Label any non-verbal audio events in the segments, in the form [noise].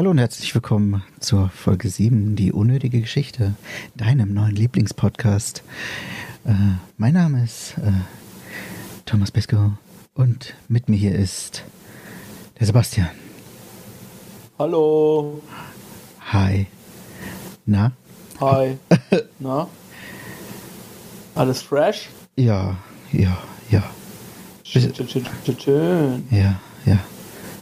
Hallo und herzlich willkommen zur Folge 7, die unnötige Geschichte, deinem neuen Lieblingspodcast. Äh, mein Name ist äh, Thomas Besko und mit mir hier ist der Sebastian. Hallo. Hi. Na? Hi. [laughs] Na? Alles fresh? Ja, ja, ja. Schön, schön, schön, schön. Ja, ja.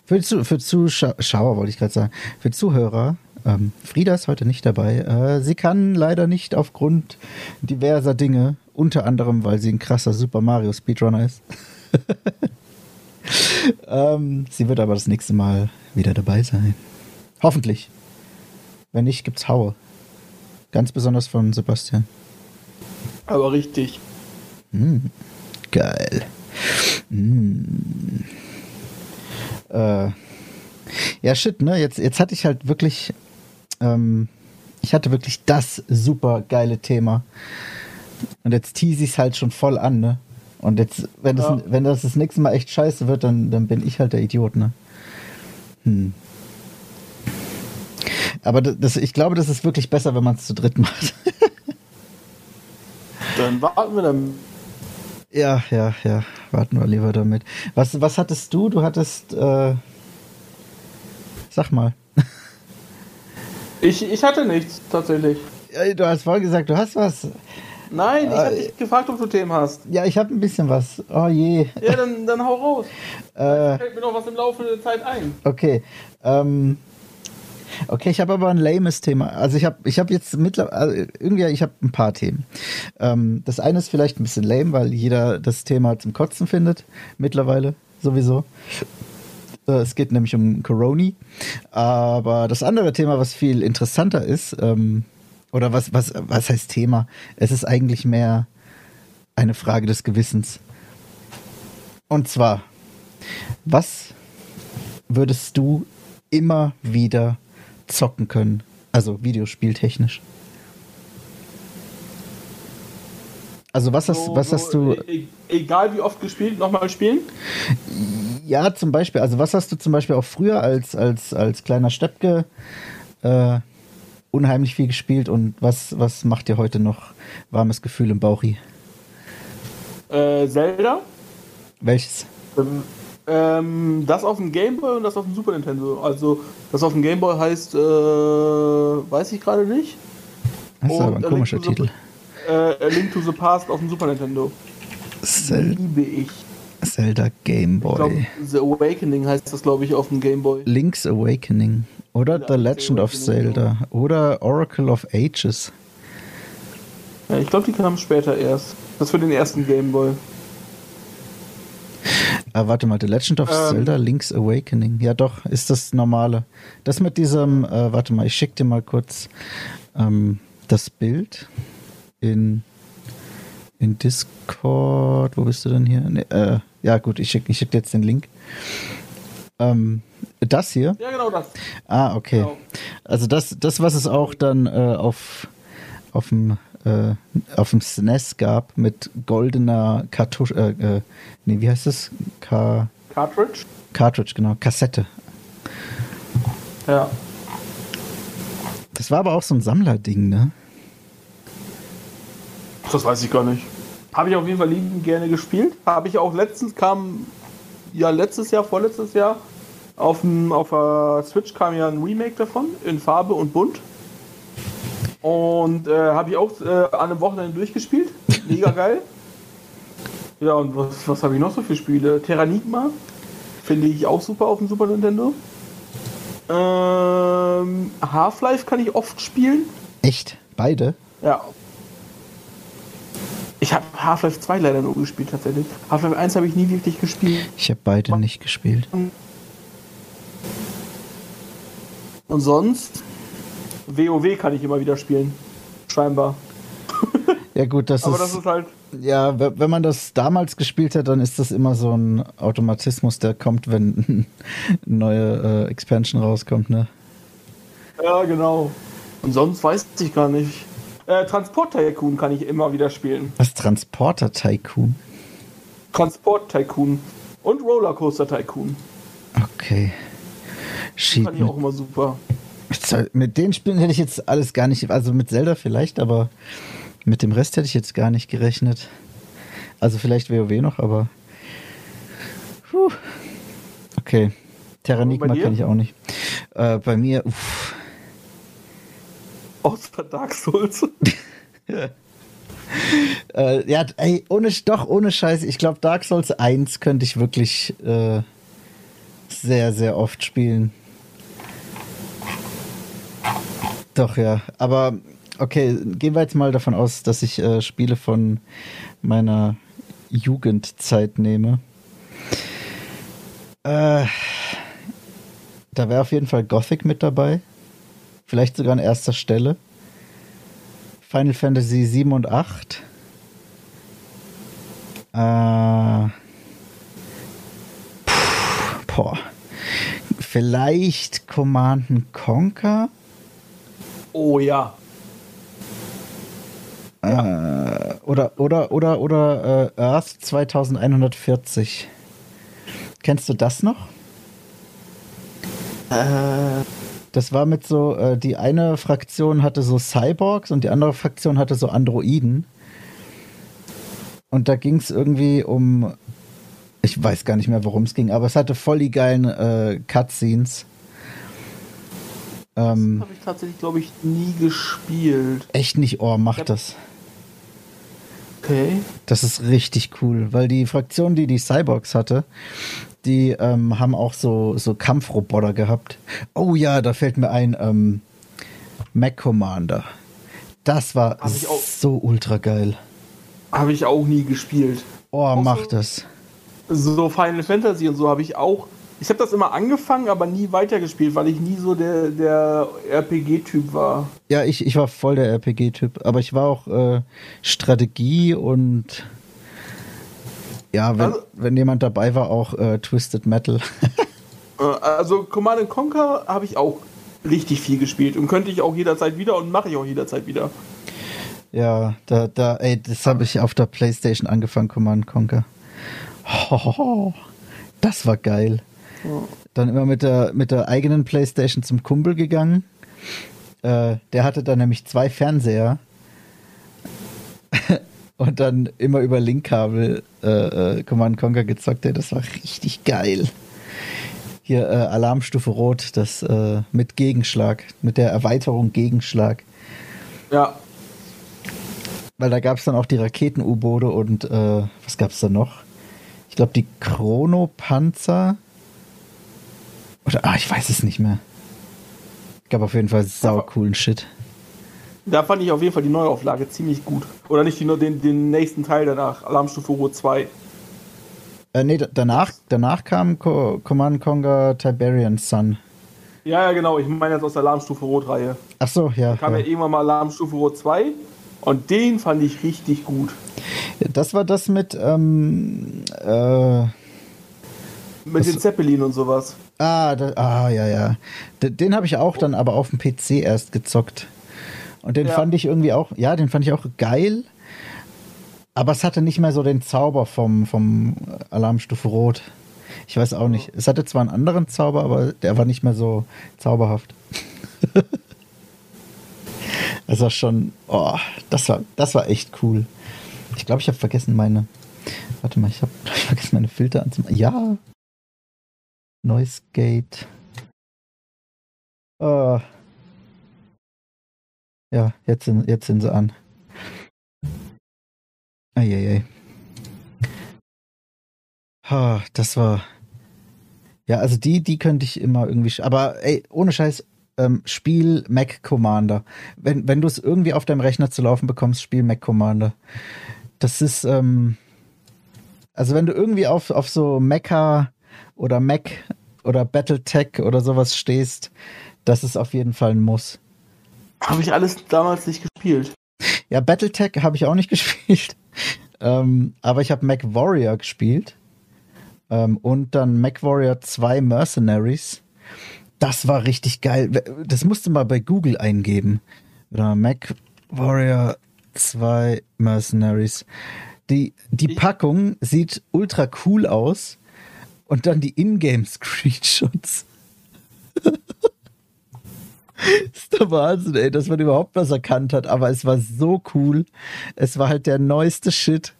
Für, Zu für Zuschauer wollte ich gerade sagen. Für Zuhörer, ähm, Frieda ist heute nicht dabei. Äh, sie kann leider nicht aufgrund diverser Dinge, unter anderem, weil sie ein krasser Super Mario Speedrunner ist. [laughs] ähm, sie wird aber das nächste Mal wieder dabei sein. Hoffentlich. Wenn nicht, gibt's Haue. Ganz besonders von Sebastian. Aber richtig. Mm, geil. Mm. Äh, ja, shit, ne? Jetzt, jetzt hatte ich halt wirklich. Ähm, ich hatte wirklich das super geile Thema. Und jetzt tease ich es halt schon voll an, ne? Und jetzt, wenn das, ja. wenn das das nächste Mal echt scheiße wird, dann, dann bin ich halt der Idiot, ne? Hm. Aber das, ich glaube, das ist wirklich besser, wenn man es zu dritt macht. [laughs] dann warten wir dann. Ja, ja, ja. Warten wir lieber damit. Was, was hattest du? Du hattest. Äh, sag mal. Ich, ich hatte nichts, tatsächlich. Ja, du hast vorhin gesagt, du hast was. Nein, ich äh, habe dich gefragt, ob du Themen hast. Ja, ich habe ein bisschen was. Oh je. Ja, dann, dann hau raus. [laughs] Äh, fällt mir noch was im Laufe der Zeit ein. Okay. Ähm, okay, ich habe aber ein lames Thema. Also ich habe ich hab jetzt mittlerweile, also irgendwie, ich habe ein paar Themen. Ähm, das eine ist vielleicht ein bisschen lame, weil jeder das Thema zum Kotzen findet. Mittlerweile sowieso. Äh, es geht nämlich um Coroni. Aber das andere Thema, was viel interessanter ist, ähm, oder was, was, was heißt Thema? Es ist eigentlich mehr eine Frage des Gewissens. Und zwar, was würdest du immer wieder zocken können? Also videospieltechnisch. Also was hast, so, was hast du. E-, e egal wie oft gespielt, nochmal spielen? Ja, zum Beispiel. Also was hast du zum Beispiel auch früher als, als, als kleiner Steppke äh, unheimlich viel gespielt und was, was macht dir heute noch warmes Gefühl im Bauchi? Äh, Zelda. Welches? Ähm, ähm, das auf dem Gameboy und das auf dem Super Nintendo. Also das auf dem Gameboy heißt, äh, weiß ich gerade nicht. Das ist aber ein komischer Titel. Äh, Link to the Past auf dem Super Nintendo. Zel Liebe ich. Zelda Game Boy. Glaub, the Awakening heißt das, glaube ich, auf dem Game Boy. Link's Awakening. Oder ja, The Legend of Zelda. Oder Oracle of Ages. Ja, ich glaube, die kamen später erst. Das für den ersten Game Boy. Ah, warte mal, The Legend of ähm, Zelda Link's Awakening. Ja, doch, ist das normale. Das mit diesem, äh, warte mal, ich schick dir mal kurz ähm, das Bild in, in Discord. Wo bist du denn hier? Nee, äh, ja, gut, ich schicke ich schick dir jetzt den Link. Ähm, das hier? Ja, genau das. Ah, okay. Genau. Also das, das, was es auch dann äh, auf, auf dem äh, auf dem SNES gab mit goldener Kartusch, äh, äh, nee, wie heißt das? Ka Cartridge? Cartridge, genau, Kassette. Ja. Das war aber auch so ein Sammlerding, ne? Das weiß ich gar nicht. Habe ich auf jeden Fall liebend gerne gespielt. Habe ich auch letztens kam, ja letztes Jahr, vorletztes Jahr, auf, dem, auf der Switch kam ja ein Remake davon in Farbe und bunt. Und äh, habe ich auch äh, an einem Wochenende durchgespielt. Mega geil. [laughs] ja, und was, was habe ich noch so für Spiele? Terranigma finde ich auch super auf dem Super Nintendo. Ähm, Half-Life kann ich oft spielen. Echt? Beide? Ja. Ich habe Half-Life 2 leider nur gespielt tatsächlich. Half-Life 1 habe ich nie wirklich gespielt. Ich habe beide nicht gespielt. Und sonst WoW kann ich immer wieder spielen. Scheinbar. [laughs] Ja gut, das Aber ist, das ist halt. Ja, wenn man das damals gespielt hat, dann ist das immer so ein Automatismus, der kommt, wenn eine [laughs] neue äh, Expansion rauskommt, ne? Ja, genau. Und sonst weiß ich gar nicht. Äh, Transport Tycoon kann ich immer wieder spielen. Was Transporter Tycoon? Transport Tycoon und Rollercoaster Tycoon. Okay. Schied fand ich auch immer super. Mit den Spielen hätte ich jetzt alles gar nicht, also mit Zelda vielleicht, aber mit dem Rest hätte ich jetzt gar nicht gerechnet. Also vielleicht WoW noch, aber. Puh. Okay. Terranigma kenne ich auch nicht. Äh, bei mir, uff. Außer Dark Souls. [laughs] [laughs] äh, ja, ey, ohne, doch, ohne Scheiß. Ich glaube, Dark Souls 1 könnte ich wirklich äh, sehr, sehr oft spielen. Doch, ja. Aber okay, gehen wir jetzt mal davon aus, dass ich äh, Spiele von meiner Jugendzeit nehme. Äh, da wäre auf jeden Fall Gothic mit dabei. Vielleicht sogar an erster Stelle. Final Fantasy 7 und 8. Äh, puh, boah. Vielleicht Command Conquer. Oh ja. Äh, oder oder oder oder äh, Earth 2140. Kennst du das noch? Äh. Das war mit so, äh, die eine Fraktion hatte so Cyborgs und die andere Fraktion hatte so Androiden. Und da ging es irgendwie um, ich weiß gar nicht mehr, worum es ging, aber es hatte voll die geilen äh, Cutscenes. Ähm, das habe ich tatsächlich, glaube ich, nie gespielt. Echt nicht, oh, mach das. Okay. Das ist richtig cool, weil die Fraktion, die die Cyborgs hatte, die ähm, haben auch so, so Kampfroboter gehabt. Oh ja, da fällt mir ein ähm, Mac Commander. Das war so ultra geil. Habe ich auch nie gespielt. Oh, auch mach so, das. So Final Fantasy und so habe ich auch. Ich habe das immer angefangen, aber nie weitergespielt, weil ich nie so der, der RPG-Typ war. Ja, ich, ich war voll der RPG-Typ, aber ich war auch äh, Strategie und ja, wenn, also, wenn jemand dabei war, auch äh, Twisted Metal. [laughs] Äh, also Command Conquer habe ich auch richtig viel gespielt und könnte ich auch jederzeit wieder und mache ich auch jederzeit wieder. Ja, da, da, ey, das habe ich auf der Playstation angefangen, Command Conquer. Oh, [laughs] das war geil. Dann immer mit der, mit der eigenen Playstation zum Kumpel gegangen. Äh, der hatte dann nämlich zwei Fernseher [laughs] und dann immer über Linkkabel äh, äh, Command Conquer gezockt. Ey, das war richtig geil. Hier äh, Alarmstufe Rot, das äh, mit Gegenschlag, mit der Erweiterung Gegenschlag. Ja. Weil da gab es dann auch die Raketen-U-Boote und äh, was gab es da noch? Ich glaube die Chronopanzer. Oder, ah, ich weiß es nicht mehr. Gab auf jeden Fall sau coolen Shit. Da fand ich auf jeden Fall die Neuauflage ziemlich gut. Oder nicht nur den, den nächsten Teil danach, Alarmstufe Rot 2. Äh, nee, danach, danach kam Co Command Conquer Tiberian Sun. Ja, ja, genau. Ich meine jetzt aus der Alarmstufe Rot-Reihe. Ach so, ja. Da kam ja. ja irgendwann mal Alarmstufe Rot 2 und den fand ich richtig gut. Das war das mit, ähm, äh, mit den Zeppelin und sowas. Ah, da, ah ja, ja. Den, den habe ich auch dann aber auf dem PC erst gezockt. Und den ja. fand ich irgendwie auch, ja, den fand ich auch geil. Aber es hatte nicht mehr so den Zauber vom, vom Alarmstufe Rot. Ich weiß auch nicht. Es hatte zwar einen anderen Zauber, aber der war nicht mehr so zauberhaft. [laughs] das war schon, oh, das war, das war echt cool. Ich glaube, ich habe vergessen meine, warte mal, ich habe [laughs] vergessen meine Filter anzumachen. Ja. Noise Gate. Oh. Ja, jetzt sind, jetzt sind sie an. Eieiei. Ha, das war. Ja, also die, die könnte ich immer irgendwie. Aber ey, ohne Scheiß, ähm, Spiel Mac Commander. Wenn, wenn du es irgendwie auf deinem Rechner zu laufen bekommst, Spiel Mac Commander. Das ist, ähm, also wenn du irgendwie auf, auf so Mecha oder Mac oder Battletech oder sowas stehst, das ist auf jeden Fall ein Muss. Habe ich alles damals nicht gespielt. Ja, Battletech habe ich auch nicht [laughs] gespielt. ähm, aber ich habe Mac Warrior gespielt. Ähm, und dann Mac Warrior 2 Mercenaries. Das war richtig geil. Das musst du mal bei Google eingeben. Oder Mac Warrior 2 Mercenaries. Die, die Packung sieht ultra cool aus. Und dann die Ingame-Screenshots. [laughs] Wahnsinn, ey, dass man überhaupt was erkannt hat, aber es war so cool. Es war halt der neueste Shit.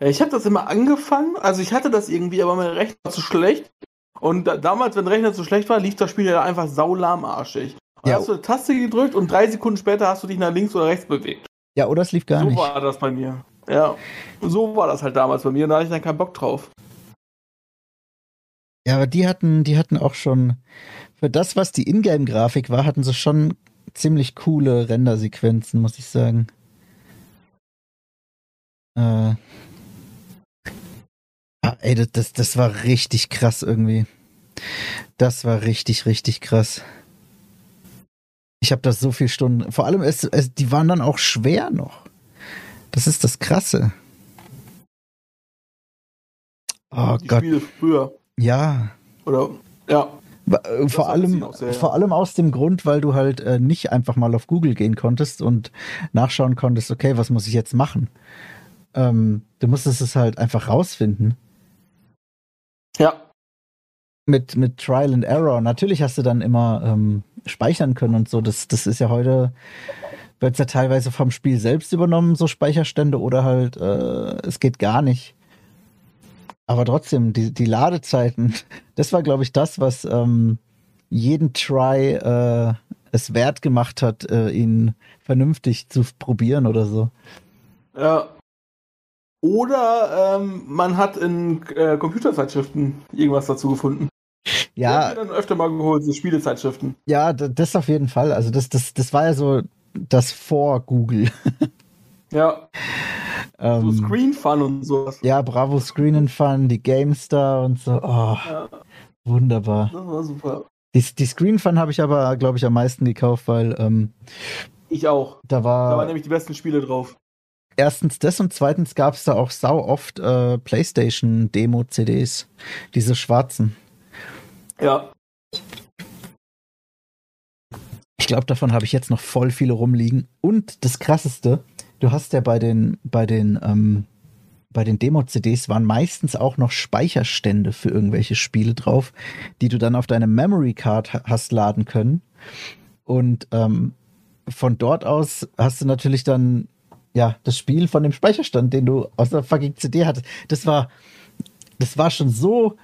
Ich habe das immer angefangen, also ich hatte das irgendwie, aber mein Rechner war zu schlecht. Und da, damals, wenn der Rechner zu schlecht war, lief das Spiel ja einfach saulahmarschig. Ja. hast du eine Taste gedrückt und drei Sekunden später hast du dich nach links oder rechts bewegt. Ja, oder es lief gar so nicht. war das bei mir. Ja, so war das halt damals bei mir und da hatte ich dann keinen Bock drauf. Ja, aber die hatten, die hatten auch schon, für das, was die Ingame-Grafik war, hatten sie schon ziemlich coole Rendersequenzen, muss ich sagen. Äh. Ah, ey, das, das, das war richtig krass irgendwie. Das war richtig, richtig krass. Ich habe das so viel Stunden. Vor allem, es, es, die waren dann auch schwer noch. Das ist das Krasse. Oh Die Gott, Spiele früher. Ja. Oder, ja. Äh, Vor es allem, sehr, ja. vor allem aus dem Grund, weil du halt äh, nicht einfach mal auf Google gehen konntest und nachschauen konntest, okay, was muss ich jetzt machen? Ähm, du musstest es halt einfach rausfinden. Ja. Mit, mit Trial and Error. Natürlich hast du dann immer ähm, speichern können und so. Das, das ist ja heute, wird ja teilweise vom Spiel selbst übernommen, so Speicherstände, oder halt, äh, es geht gar nicht. Aber trotzdem, die, die Ladezeiten, [laughs] das war, glaube ich, das, was ähm, jeden Try äh, es wert gemacht hat, äh, ihn vernünftig zu probieren oder so. Ja. Oder ähm, man hat in äh, Computerzeitschriften irgendwas dazu gefunden. Die Ja, ich mir dann öfter mal geholt, so Spielezeitschriften. ja, das auf jeden Fall. Also das, das, das war ja so das vor Google. [laughs] Ja, so Ähm, Screen Fun und sowas. ja, Bravo Screen and Fun, die GameStar und so. Oh, Ja, wunderbar. das war super. Die, die Screen Fun habe ich aber, glaube ich, am meisten gekauft, weil ähm, Ich auch. da Da war waren nämlich die besten Spiele drauf. erstens das und zweitens gab es da auch sau oft äh, PlayStation-Demo-CDs. Diese schwarzen. Ja. Ich glaube, davon habe ich jetzt noch voll viele rumliegen. Und das krasseste, du hast ja bei den, bei den, ähm, bei den Demo-CDs waren meistens auch noch Speicherstände für irgendwelche Spiele drauf, die du dann auf deine Memory Card ha- hast laden können. Und ähm, von dort aus hast du natürlich dann ja das Spiel von dem Speicherstand, den du aus der fucking CD hattest. Das war, das war schon so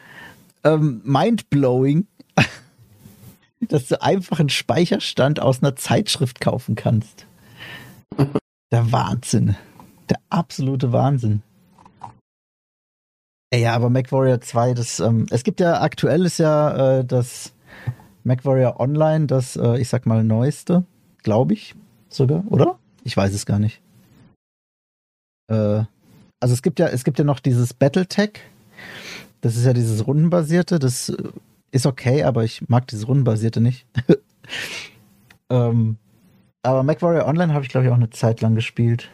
ähm, mindblowing, [laughs] dass du einfach einen Speicherstand aus einer Zeitschrift kaufen kannst. Der Wahnsinn. Der absolute Wahnsinn. Ja, aber MacWarrior 2, das, ähm, es gibt ja aktuell ist ja äh, das MacWarrior Online, das, äh, ich sag mal, neueste, glaube ich sogar, oder? Ich weiß es gar nicht. Äh, also es gibt ja, es gibt ja noch dieses Battletech. Das ist ja dieses rundenbasierte, das äh, ist okay, aber ich mag dieses rundenbasierte nicht. [laughs] ähm, aber MacWarrior Online habe ich, glaube ich, auch eine Zeit lang gespielt.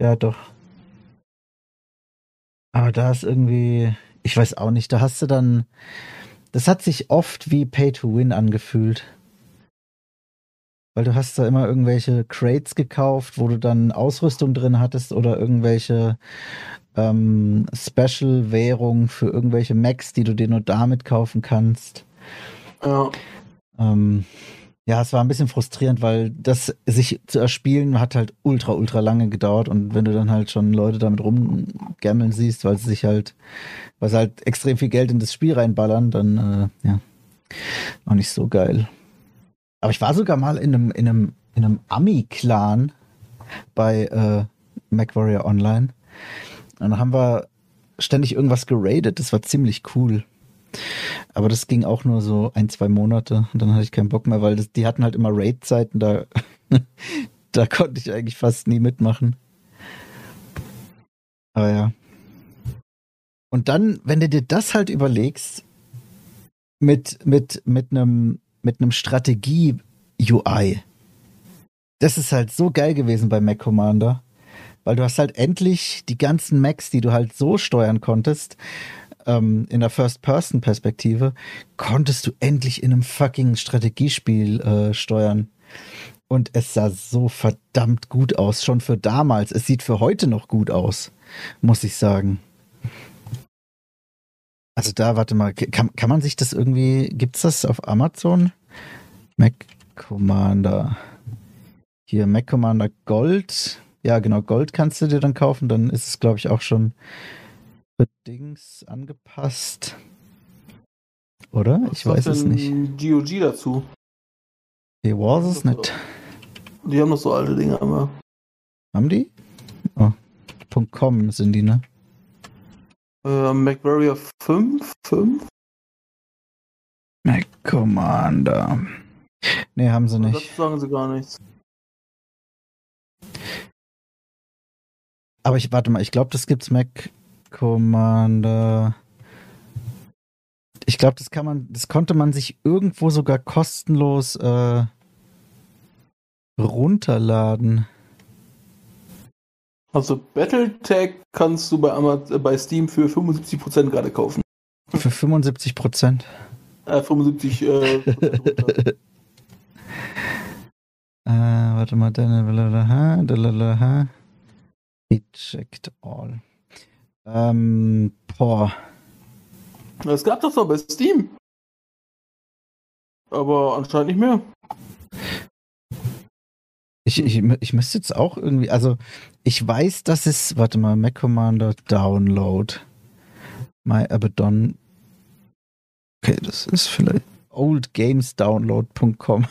Ja, doch. Aber da ist irgendwie, ich weiß auch nicht, da hast du dann, das hat sich oft wie Pay to Win angefühlt. Weil du hast da immer irgendwelche Crates gekauft, wo du dann Ausrüstung drin hattest oder irgendwelche ähm, Special-Währungen für irgendwelche Macs, die du dir nur damit kaufen kannst. Ja. Ähm, ja, es war ein bisschen frustrierend, weil das sich zu erspielen hat halt ultra, ultra lange gedauert und wenn du dann halt schon Leute damit rumgammeln siehst, weil sie sich halt, weil sie halt extrem viel Geld in das Spiel reinballern, dann, äh, ja, auch nicht so geil. Aber ich war sogar mal in einem, in einem, in einem Ami-Clan bei äh, MacWarrior Online. Und dann haben wir ständig irgendwas geradet. Das war ziemlich cool. Aber das ging auch nur so ein, zwei Monate. Und dann hatte ich keinen Bock mehr, weil das, die hatten halt immer Raid-Zeiten. Da, [laughs] da konnte ich eigentlich fast nie mitmachen. Aber ja. Und dann, wenn du dir das halt überlegst, mit, mit, mit einem, mit einem Strategie-UI, das ist halt so geil gewesen bei Mac Commander, weil du hast halt endlich die ganzen Macs, die du halt so steuern konntest, ähm, in der First-Person-Perspektive, konntest du endlich in einem fucking Strategiespiel äh, steuern. Und es sah so verdammt gut aus, schon für damals. Es sieht für heute noch gut aus, muss ich sagen. Also da, warte mal, kann, kann man sich das irgendwie, gibt's das auf Amazon? Mac Commander. Hier, Mac Commander Gold. Ja, genau, Gold kannst du dir dann kaufen. Dann ist es, glaube ich, auch schon Dings angepasst. Oder? Was ich weiß es nicht. GOG dazu. Hier war es nicht. Die haben noch so alte Dinge immer. Haben die? Oh. .com sind die, ne? Äh, MacWarrior 5? 5? Mac Commander. Nee, haben sie Das nicht. sagen sie gar nichts. Aber ich warte mal, ich glaube, das gibt's Mac Commander. Ich glaube, das kann man, das konnte man sich irgendwo sogar kostenlos äh, runterladen. Also Battletech kannst du bei, Amaz äh, bei Steam für 75% gerade kaufen. Für 75 Prozent. Äh, 75 äh. [laughs] Äh, warte mal, dalalaha, dalalaha. Reject all. Ähm, boah. Es gab das noch bei Steam. Aber anscheinend nicht mehr. Ich, ich, ich müsste jetzt auch irgendwie, also ich weiß, dass es, warte mal, Mac Commander Download. My Abaddon. Okay, das ist vielleicht oldgamesdownload.com.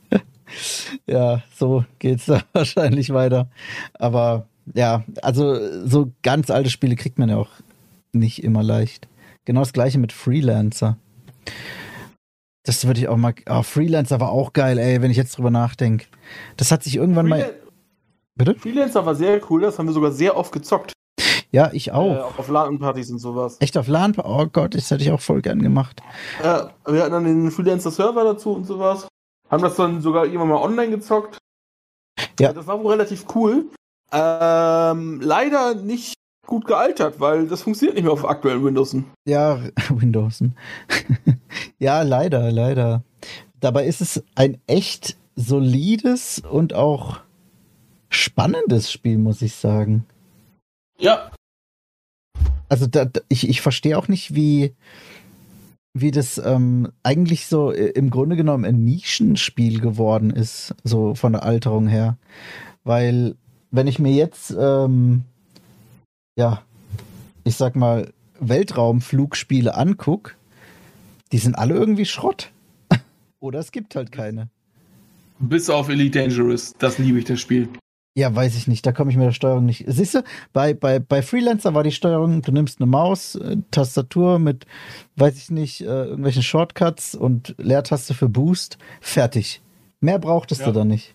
[laughs] ja, so geht's da [laughs] wahrscheinlich weiter. Aber ja, also so ganz alte Spiele kriegt man ja auch nicht immer leicht. Genau das gleiche mit Freelancer. Das würde ich auch mal. Oh, Freelancer war auch geil, ey, wenn ich jetzt drüber nachdenke. Das hat sich irgendwann mal. Freelan- Bitte? Freelancer war sehr cool, das haben wir sogar sehr oft gezockt. Ja, ich Äh, auch. auch auf LAN-Partys und sowas. Echt auf LAN? Oh Gott, das hätte ich auch voll gern gemacht. Äh, wir hatten dann den Freelancer-Server dazu und sowas. Haben das dann sogar irgendwann mal online gezockt. Ja. Das war wohl relativ cool. Ähm, leider nicht gut gealtert, weil das funktioniert nicht mehr auf aktuellen Windows. Ja, [laughs] Windows. [laughs] ja, leider, leider. Dabei ist es ein echt solides und auch spannendes Spiel, muss ich sagen. Ja, Also da, da, ich, ich verstehe auch nicht, wie, wie das ähm, eigentlich so äh, im Grunde genommen ein Nischenspiel geworden ist, so von der Alterung her. Weil, wenn ich mir jetzt, ähm, ja, ich sag mal, Weltraumflugspiele anguck, die sind alle irgendwie Schrott. [laughs] Oder es gibt halt keine. bis auf Elite Dangerous. Das liebe ich, das Spiel. Ja, weiß ich nicht, da komme ich mit der Steuerung nicht. Siehst du, bei, bei, bei Freelancer war die Steuerung, du nimmst eine Maus, äh, Tastatur mit, weiß ich nicht, äh, irgendwelchen Shortcuts und Leertaste für Boost, fertig. Mehr brauchtest Ja. du da nicht.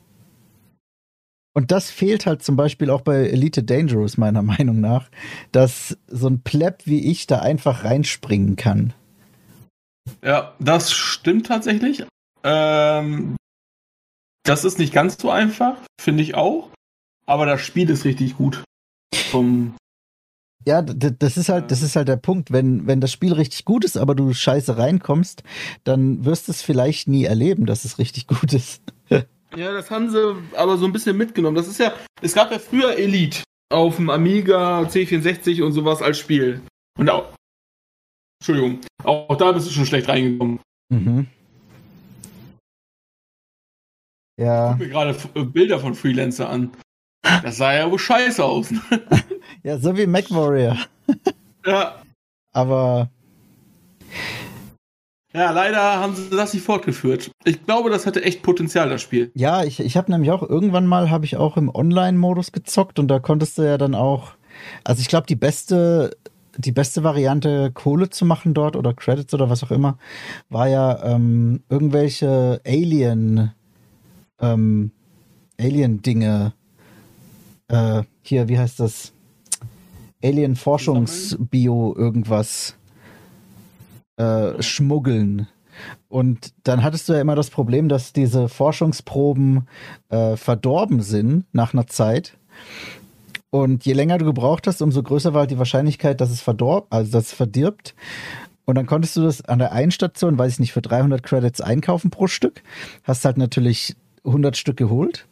Und das fehlt halt zum Beispiel auch bei Elite Dangerous, meiner [laughs] Meinung nach, dass so ein Pleb wie ich da einfach reinspringen kann. Ja, das stimmt tatsächlich. Ähm, das ist nicht ganz so einfach, finde ich auch. Aber das Spiel ist richtig gut. Vom, Ja, das ist halt, das ist halt der Punkt. Wenn, wenn das Spiel richtig gut ist, aber du scheiße reinkommst, dann wirst du es vielleicht nie erleben, dass es richtig [laughs] gut ist. Ja, das haben sie aber so ein bisschen mitgenommen. Das ist ja, es gab ja früher Elite auf dem Amiga C64 und sowas als Spiel. Und auch, Entschuldigung, auch da bist du schon schlecht reingekommen. Mhm. Ja, Guck mir gerade äh, Bilder von Freelancer an. Das sah ja wohl scheiße aus. [laughs] ja, so wie MacWarrior. ja. Aber Ja, leider haben sie das nicht fortgeführt. Ich glaube, das hatte echt Potenzial, das Spiel. ja, ich, ich habe nämlich auch irgendwann mal habe ich auch im Online-Modus gezockt und da konntest du ja dann auch, also ich glaube die beste die beste Variante Kohle zu machen dort oder Credits oder was auch immer war ja ähm, irgendwelche Alien ähm, Alien Dinge äh, hier wie heißt das Alien Forschungsbio irgendwas äh, schmuggeln und dann hattest du ja immer das Problem, dass diese Forschungsproben äh, verdorben sind nach einer Zeit. Und je länger du gebraucht hast, umso größer war halt die Wahrscheinlichkeit, dass es verdorb, also dass es verdirbt. Und dann konntest du das an der einen Station, weiß ich nicht, für 300 Credits einkaufen pro Stück. Hast halt natürlich 100 Stück geholt.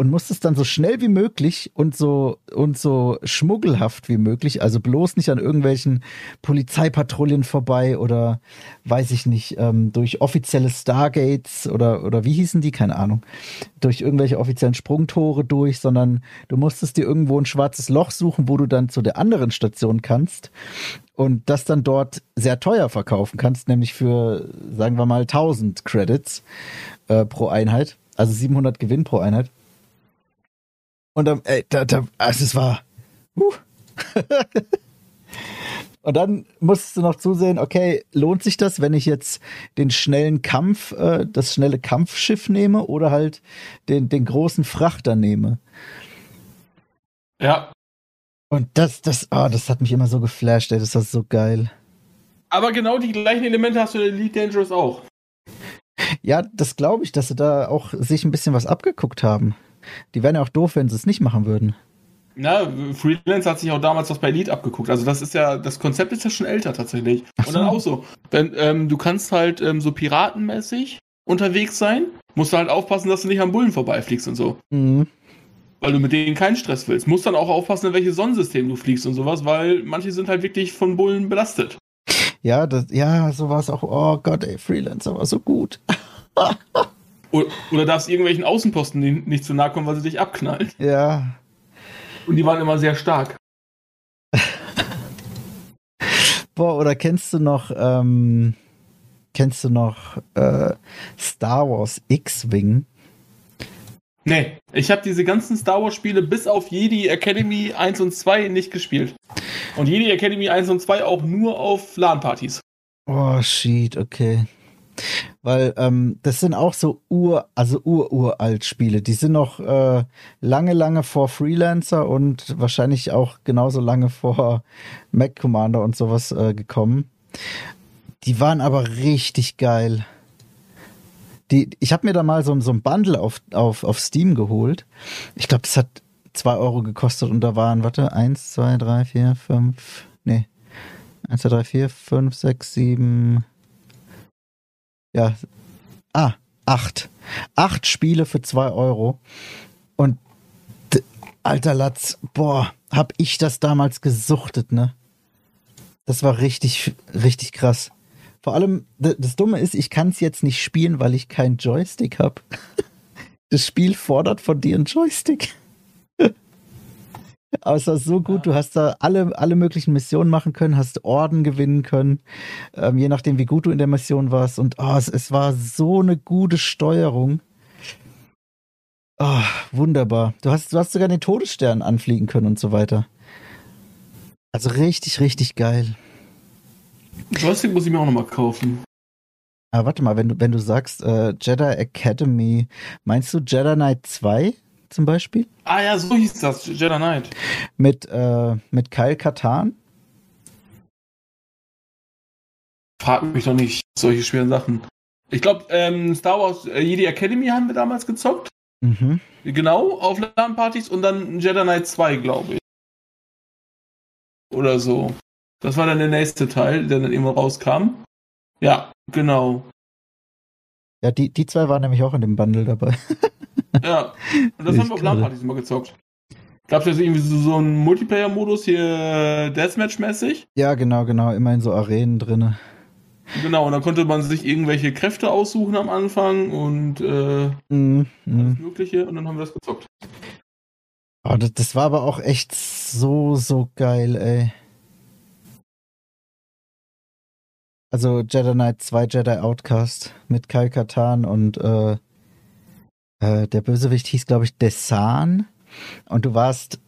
Und musstest dann so schnell wie möglich und so und so schmuggelhaft wie möglich, also bloß nicht an irgendwelchen Polizeipatrouillen vorbei oder weiß ich nicht, ähm, durch offizielle Stargates oder oder wie hießen die, keine Ahnung, durch irgendwelche offiziellen Sprungtore durch, sondern du musstest dir irgendwo ein schwarzes Loch suchen, wo du dann zu der anderen Station kannst und das dann dort sehr teuer verkaufen kannst, nämlich für, sagen wir mal, 1000 Credits äh, pro Einheit, also 700 Gewinn pro Einheit. Und dann, ey, da, da, also es war. Uh. [laughs] Und dann musst du noch zusehen, okay, lohnt sich das, wenn ich jetzt den schnellen Kampf, äh, das schnelle Kampfschiff nehme oder halt den, den großen Frachter nehme? Ja. Und das, das, oh, das hat mich immer so geflasht, ey, das war so geil. Aber genau die gleichen Elemente hast du in Elite Dangerous auch. Ja, das glaube ich, dass sie da auch sich ein bisschen was abgeguckt haben. Die wären ja auch doof, wenn sie es nicht machen würden. Na, Freelance hat sich auch damals was bei Elite abgeguckt. Also das ist ja, das Konzept ist ja schon älter tatsächlich. So. Und dann auch so, wenn, ähm, du kannst halt ähm, so piratenmäßig unterwegs sein, musst du halt aufpassen, dass du nicht am Bullen vorbeifliegst und so. Mhm. Weil du mit denen keinen Stress willst. Musst dann auch aufpassen, in welches Sonnensystem du fliegst und sowas, weil manche sind halt wirklich von Bullen belastet. Ja, das, ja, so war es auch. Oh Gott, ey, Freelancer war so gut. [laughs] oder, darfst irgendwelchen Außenposten nicht zu nahe kommen, weil sie dich abknallen. Ja. Und die waren immer sehr stark. [laughs] Boah, oder kennst du noch, ähm, kennst du noch äh, Star Wars X-Wing? Nee, ich habe diese ganzen Star Wars Spiele bis auf Jedi Academy 1 und 2 nicht gespielt. Und Jedi Academy 1 und 2 auch nur auf LAN-Partys. Oh, shit, okay. Weil ähm, das sind auch so ur, also ur-uralt Spiele. Die sind noch äh, lange, lange vor Freelancer und wahrscheinlich auch genauso lange vor Mac Commander und sowas äh, gekommen. Die waren aber richtig geil. Die, ich habe mir da mal so, so ein Bundle auf, auf, auf Steam geholt. Ich glaube, das hat zwei Euro gekostet und da waren, warte, eins, zwei, drei, vier, fünf, nee, eins, zwei, drei, vier, fünf, sechs, sieben, ja, ah, acht. Acht Spiele für zwei Euro. Und alter Latz, boah, hab ich das damals gesuchtet, ne? Das war richtig, richtig krass. Vor allem, das Dumme ist, ich kann es jetzt nicht spielen, weil ich keinen Joystick habe. [laughs] Das Spiel fordert von dir einen Joystick. Aber es war so gut, du hast da alle, alle möglichen Missionen machen können, hast Orden gewinnen können, ähm, je nachdem, wie gut du in der Mission warst. Und oh, es, es war so eine gute Steuerung. Oh, wunderbar. Du hast, du hast sogar den Todesstern anfliegen können und so weiter. Also richtig, richtig geil. Joystick muss ich mir auch nochmal kaufen. Aber warte mal, wenn du, wenn du sagst äh, Jedi Academy, meinst du Jedi Knight 2? Zum Beispiel. Ah ja, so hieß das, Jedi Knight. Mit, äh, mit Kyle Katan. Frag mich doch nicht solche schweren Sachen. Ich glaube, ähm, Star Wars äh, Jedi Academy haben wir damals gezockt. Mhm. Genau, auf LAN-Partys und dann Jedi Knight 2, glaube ich. Oder so. Das war dann der nächste Teil, der dann immer rauskam. Ja, genau. Ja, die, die zwei waren nämlich auch in dem Bundle dabei. [laughs] [laughs] Ja, und das ich haben wir auf LAN-Partys immer gezockt. Gab es jetzt irgendwie so, so einen Multiplayer-Modus hier Deathmatch-mäßig? Ja, genau, genau. Immerhin so Arenen drin. Genau, und dann konnte man sich irgendwelche Kräfte aussuchen am Anfang und äh, mm, mm. alles Mögliche und dann haben wir das gezockt. Oh, das, das, war aber auch echt so, so geil, ey. Also Jedi Knight 2 Jedi Outcast mit Kai Katan und äh, äh, der Bösewicht hieß, glaube ich, Desan. Und du warst,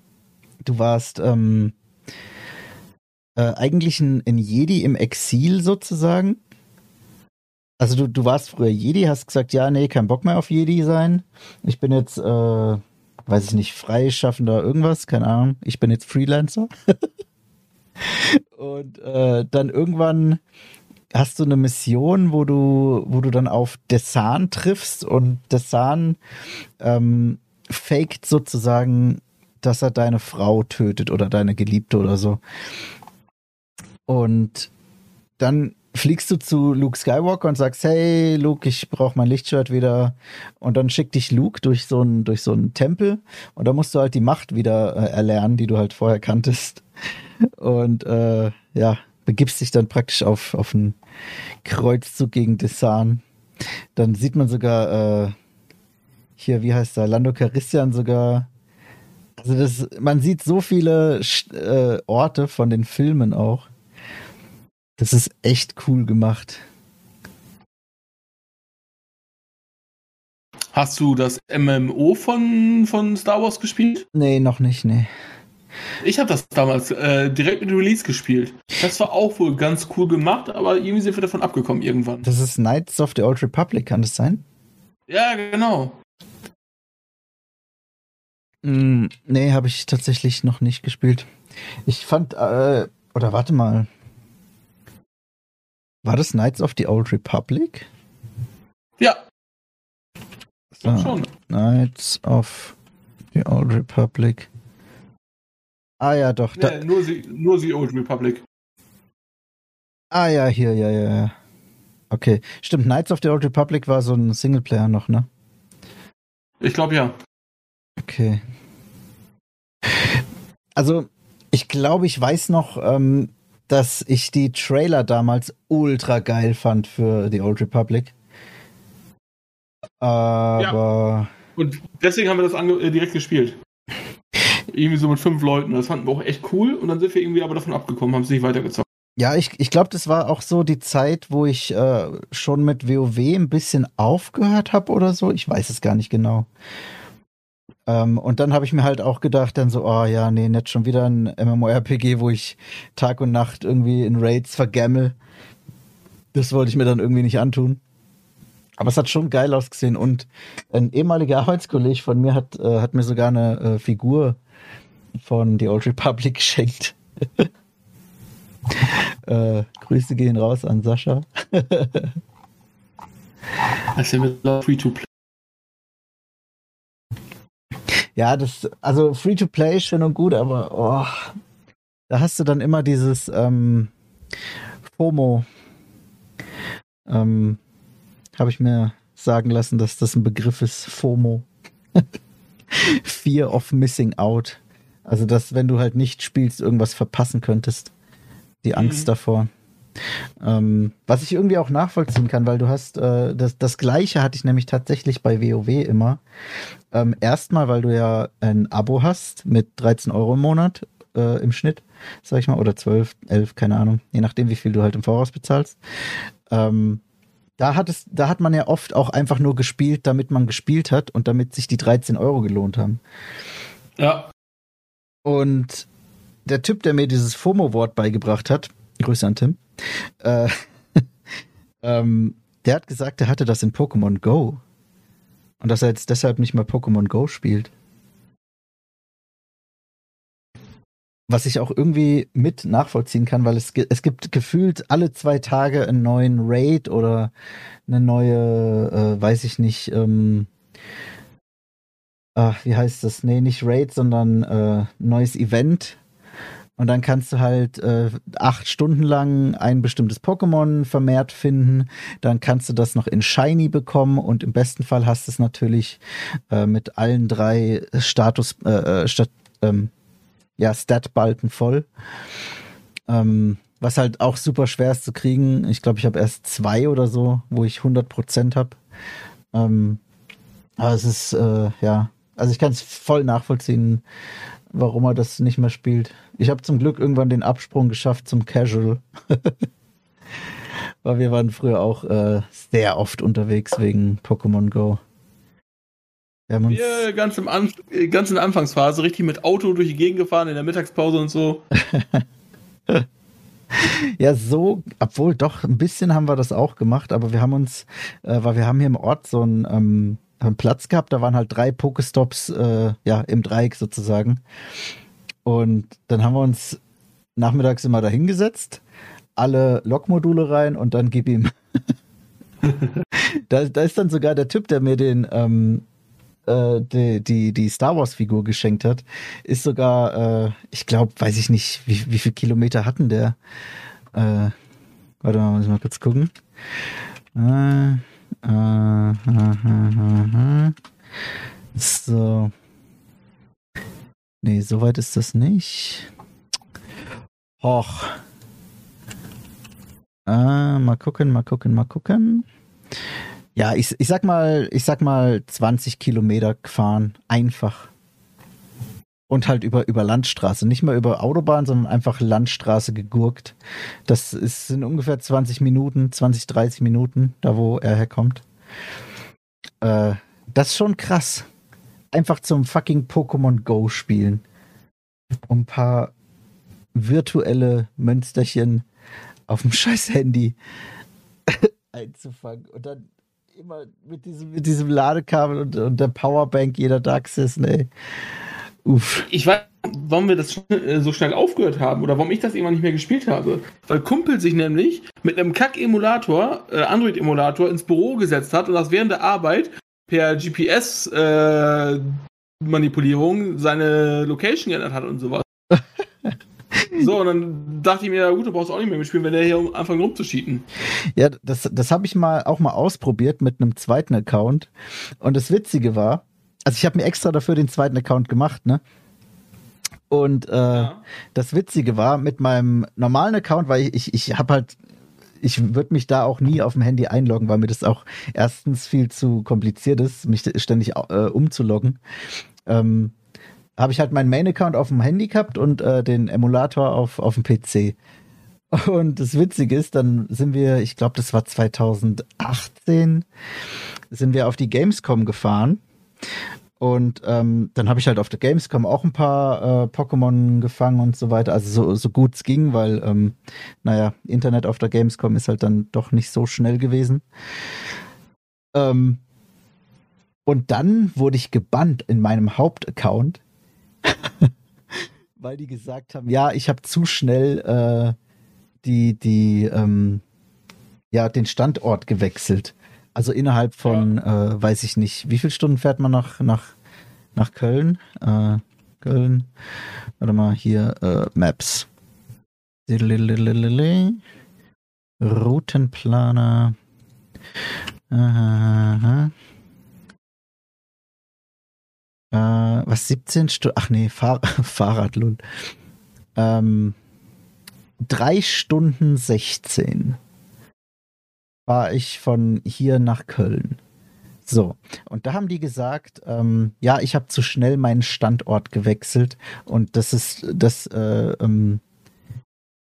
du warst ähm, äh, eigentlich ein, ein Jedi im Exil sozusagen. Also du, du warst früher Jedi, hast gesagt, ja, nee, kein Bock mehr auf Jedi sein. Ich bin jetzt, äh, weiß ich nicht, freischaffender irgendwas, keine Ahnung. Ich bin jetzt Freelancer. [laughs] Und äh, dann irgendwann hast du eine Mission, wo du, wo du dann auf Desan triffst und Desan ähm, faked sozusagen, dass er deine Frau tötet oder deine Geliebte oder so. Und dann fliegst du zu Luke Skywalker und sagst, hey Luke, ich brauche mein Lichtschwert wieder. Und dann schickt dich Luke durch so einen durch so einen Tempel und da musst du halt die Macht wieder äh, erlernen, die du halt vorher kanntest. Und äh, ja, begibst dich dann praktisch auf, auf einen Kreuzzug gegen Desan. Dann sieht man sogar äh, hier, wie heißt der, Lando Carissian sogar. Also das, man sieht so viele äh, Orte von den Filmen auch. Das ist echt cool gemacht. Hast du das MMO von, von Star Wars gespielt? Nee, noch nicht, nee. Ich habe das damals äh, direkt mit Release gespielt. Das war auch wohl ganz cool gemacht, aber irgendwie sind wir davon abgekommen irgendwann. Das ist Knights of the Old Republic, kann das sein? Ja, genau. Mm, nee, habe ich tatsächlich noch nicht gespielt. Ich fand, äh, oder warte mal. War das Knights of the Old Republic? Ja. So, schon. Knights of the Old Republic. Ah ja, doch. Da. Nee, nur, sie, nur die Old Republic. Ah ja, hier, ja, ja, ja. Okay. Stimmt, Knights of the Old Republic war so ein Singleplayer noch, ne? Ich glaube ja. Okay. Also, ich glaube, ich weiß noch, ähm, dass ich die Trailer damals ultra geil fand für The Old Republic. Aber. Ja. Und deswegen haben wir das äh, direkt gespielt. Irgendwie so mit fünf Leuten. Das fanden wir auch echt cool und dann sind wir irgendwie aber davon abgekommen, haben es nicht weitergezockt. Ja, ich, ich glaube, das war auch so die Zeit, wo ich äh, schon mit WoW ein bisschen aufgehört habe oder so. Ich weiß es gar nicht genau. Ähm, und dann habe ich mir halt auch gedacht, dann so, oh ja, nee, nicht schon wieder ein MMORPG, wo ich Tag und Nacht irgendwie in Raids vergammel. Das wollte ich mir dann irgendwie nicht antun. Aber es hat schon geil ausgesehen und ein ehemaliger [laughs] Arbeitskollege von mir hat, äh, hat mir sogar eine äh, Figur von The Old Republic [laughs] geschenkt. [laughs] äh, Grüße gehen raus an Sascha. [laughs] ja free to play. Ja, das, also free to play ist schön und gut, aber oh, da hast du dann immer dieses ähm, FOMO. Ähm, Habe ich mir sagen lassen, dass das ein Begriff ist, FOMO. Fear of Missing Out. Also, dass wenn du halt nicht spielst, irgendwas verpassen könntest. Die Angst mhm. davor. Ähm, was ich irgendwie auch nachvollziehen kann, weil du hast, äh, das, das gleiche hatte ich nämlich tatsächlich bei WoW immer. Ähm, erstmal, weil du ja ein Abo hast mit 13 Euro im Monat äh, im Schnitt, sag ich mal, oder 12, 11, keine Ahnung, je nachdem, wie viel du halt im Voraus bezahlst. Ähm, da hat es, da hat man ja oft auch einfach nur gespielt, damit man gespielt hat und damit sich die 13 Euro gelohnt haben. Ja. Und der Typ, der mir dieses FOMO-Wort beigebracht hat, Grüße an Tim, äh, [laughs] ähm, der hat gesagt, er hatte das in Pokémon Go. Und dass er jetzt deshalb nicht mehr Pokémon Go spielt. Was ich auch irgendwie mit nachvollziehen kann, weil es, es gibt gefühlt alle zwei Tage einen neuen Raid oder eine neue, äh, weiß ich nicht, ähm, ach, wie heißt das? Nee, nicht Raid, sondern äh, neues Event, und dann kannst du halt äh, acht Stunden lang ein bestimmtes Pokémon vermehrt finden. Dann kannst du das noch in Shiny bekommen und im besten Fall hast du es natürlich äh, mit allen drei Status, äh, äh Stat, ähm, ja, Stat-Balken voll. Ähm, was halt auch super schwer ist zu kriegen. Ich glaube, ich habe erst zwei oder so, wo ich 100% habe. Ähm, aber es ist, äh, ja, also ich kann es voll nachvollziehen, warum er das nicht mehr spielt. Ich habe zum Glück irgendwann den Absprung geschafft zum Casual. [laughs] Weil wir waren früher auch äh, sehr oft unterwegs wegen Pokémon Go. Wir haben uns wir ganz, im An ganz in der Anfangsphase richtig mit Auto durch die Gegend gefahren, in der Mittagspause und so. [laughs] ja, so, obwohl doch ein bisschen haben wir das auch gemacht, aber wir haben uns, äh, weil wir haben hier im Ort so ein ähm, Platz gehabt, da waren halt drei Pokestops äh, ja, im Dreieck sozusagen. Und dann haben wir uns nachmittags immer da hingesetzt, alle Lokmodule rein und dann gib ihm. [laughs] da, da ist dann sogar der Typ, der mir den ähm, äh, die, die, die Star Wars-Figur geschenkt hat, ist sogar, äh, ich glaube, weiß ich nicht, wie, wie viele Kilometer hatten der? Äh, Warte mal, muss ich mal kurz gucken. Äh, äh, äh, [laughs] so. Nee, soweit ist das nicht. Och. Äh, mal gucken, mal gucken, mal gucken. Ja, ich, ich sag mal, ich sag mal 20 Kilometer gefahren. Einfach. Und halt über, über Landstraße. Nicht mal über Autobahn, sondern einfach Landstraße gegurkt. Das ist, sind ungefähr 20 Minuten, 20, 30 Minuten, da wo er herkommt. Äh, das ist schon krass. Einfach zum fucking Pokémon Go spielen. Um ein paar virtuelle Münsterchen auf dem [laughs] scheiß Handy [laughs] einzufangen. Und dann immer mit diesem, mit diesem Ladekabel und, und der Powerbank jeder Daxis, ne? Uff. Ich weiß, warum wir das äh, so schnell aufgehört haben oder warum ich das irgendwann nicht mehr gespielt habe. Weil Kumpel sich nämlich mit einem Kack-Emulator, äh, Android-Emulator, ins Büro gesetzt hat und das während der Arbeit per GPS-Manipulierung äh, seine Location geändert hat und sowas. [laughs] So, und dann dachte ich mir, ja gut, du brauchst auch nicht mehr mitspielen, wenn der hier anfängt rumzuschieten. Ja, das, das habe ich mal auch mal ausprobiert mit einem zweiten Account. Und das Witzige war, also ich habe mir extra dafür den zweiten Account gemacht, ne? Und äh, ja. das Witzige war, mit meinem normalen Account, weil ich, ich, ich habe halt, ich würde mich da auch nie auf dem Handy einloggen, weil mir das auch erstens viel zu kompliziert ist, mich ständig äh, umzuloggen. Ähm, habe ich halt meinen Main-Account auf dem Handy gehabt und äh, den Emulator auf, auf dem PC. Und das Witzige ist, dann sind wir, ich glaube, das war 2018, sind wir auf die Gamescom gefahren. Und ähm, dann habe ich halt auf der Gamescom auch ein paar äh, Pokémon gefangen und so weiter. Also so, so gut es ging, weil, ähm, naja, Internet auf der Gamescom ist halt dann doch nicht so schnell gewesen. Ähm, und dann wurde ich gebannt in meinem Hauptaccount, [laughs] weil die gesagt haben, ja, ich habe zu schnell äh, die, die, ähm, ja, den Standort gewechselt. Also innerhalb von, ja. äh, weiß ich nicht, wie viele Stunden fährt man nach, nach, nach Köln? Äh, Köln. Warte mal, hier, äh, Maps. Routenplaner. Aha. Äh, was 17 Stunden? Ach nee, Fahr [laughs] Fahrrad, lul. Ähm, 3 Stunden 16 war ich von hier nach Köln. So, und da haben die gesagt, ähm, ja, ich habe zu schnell meinen Standort gewechselt und das ist das, äh, ähm,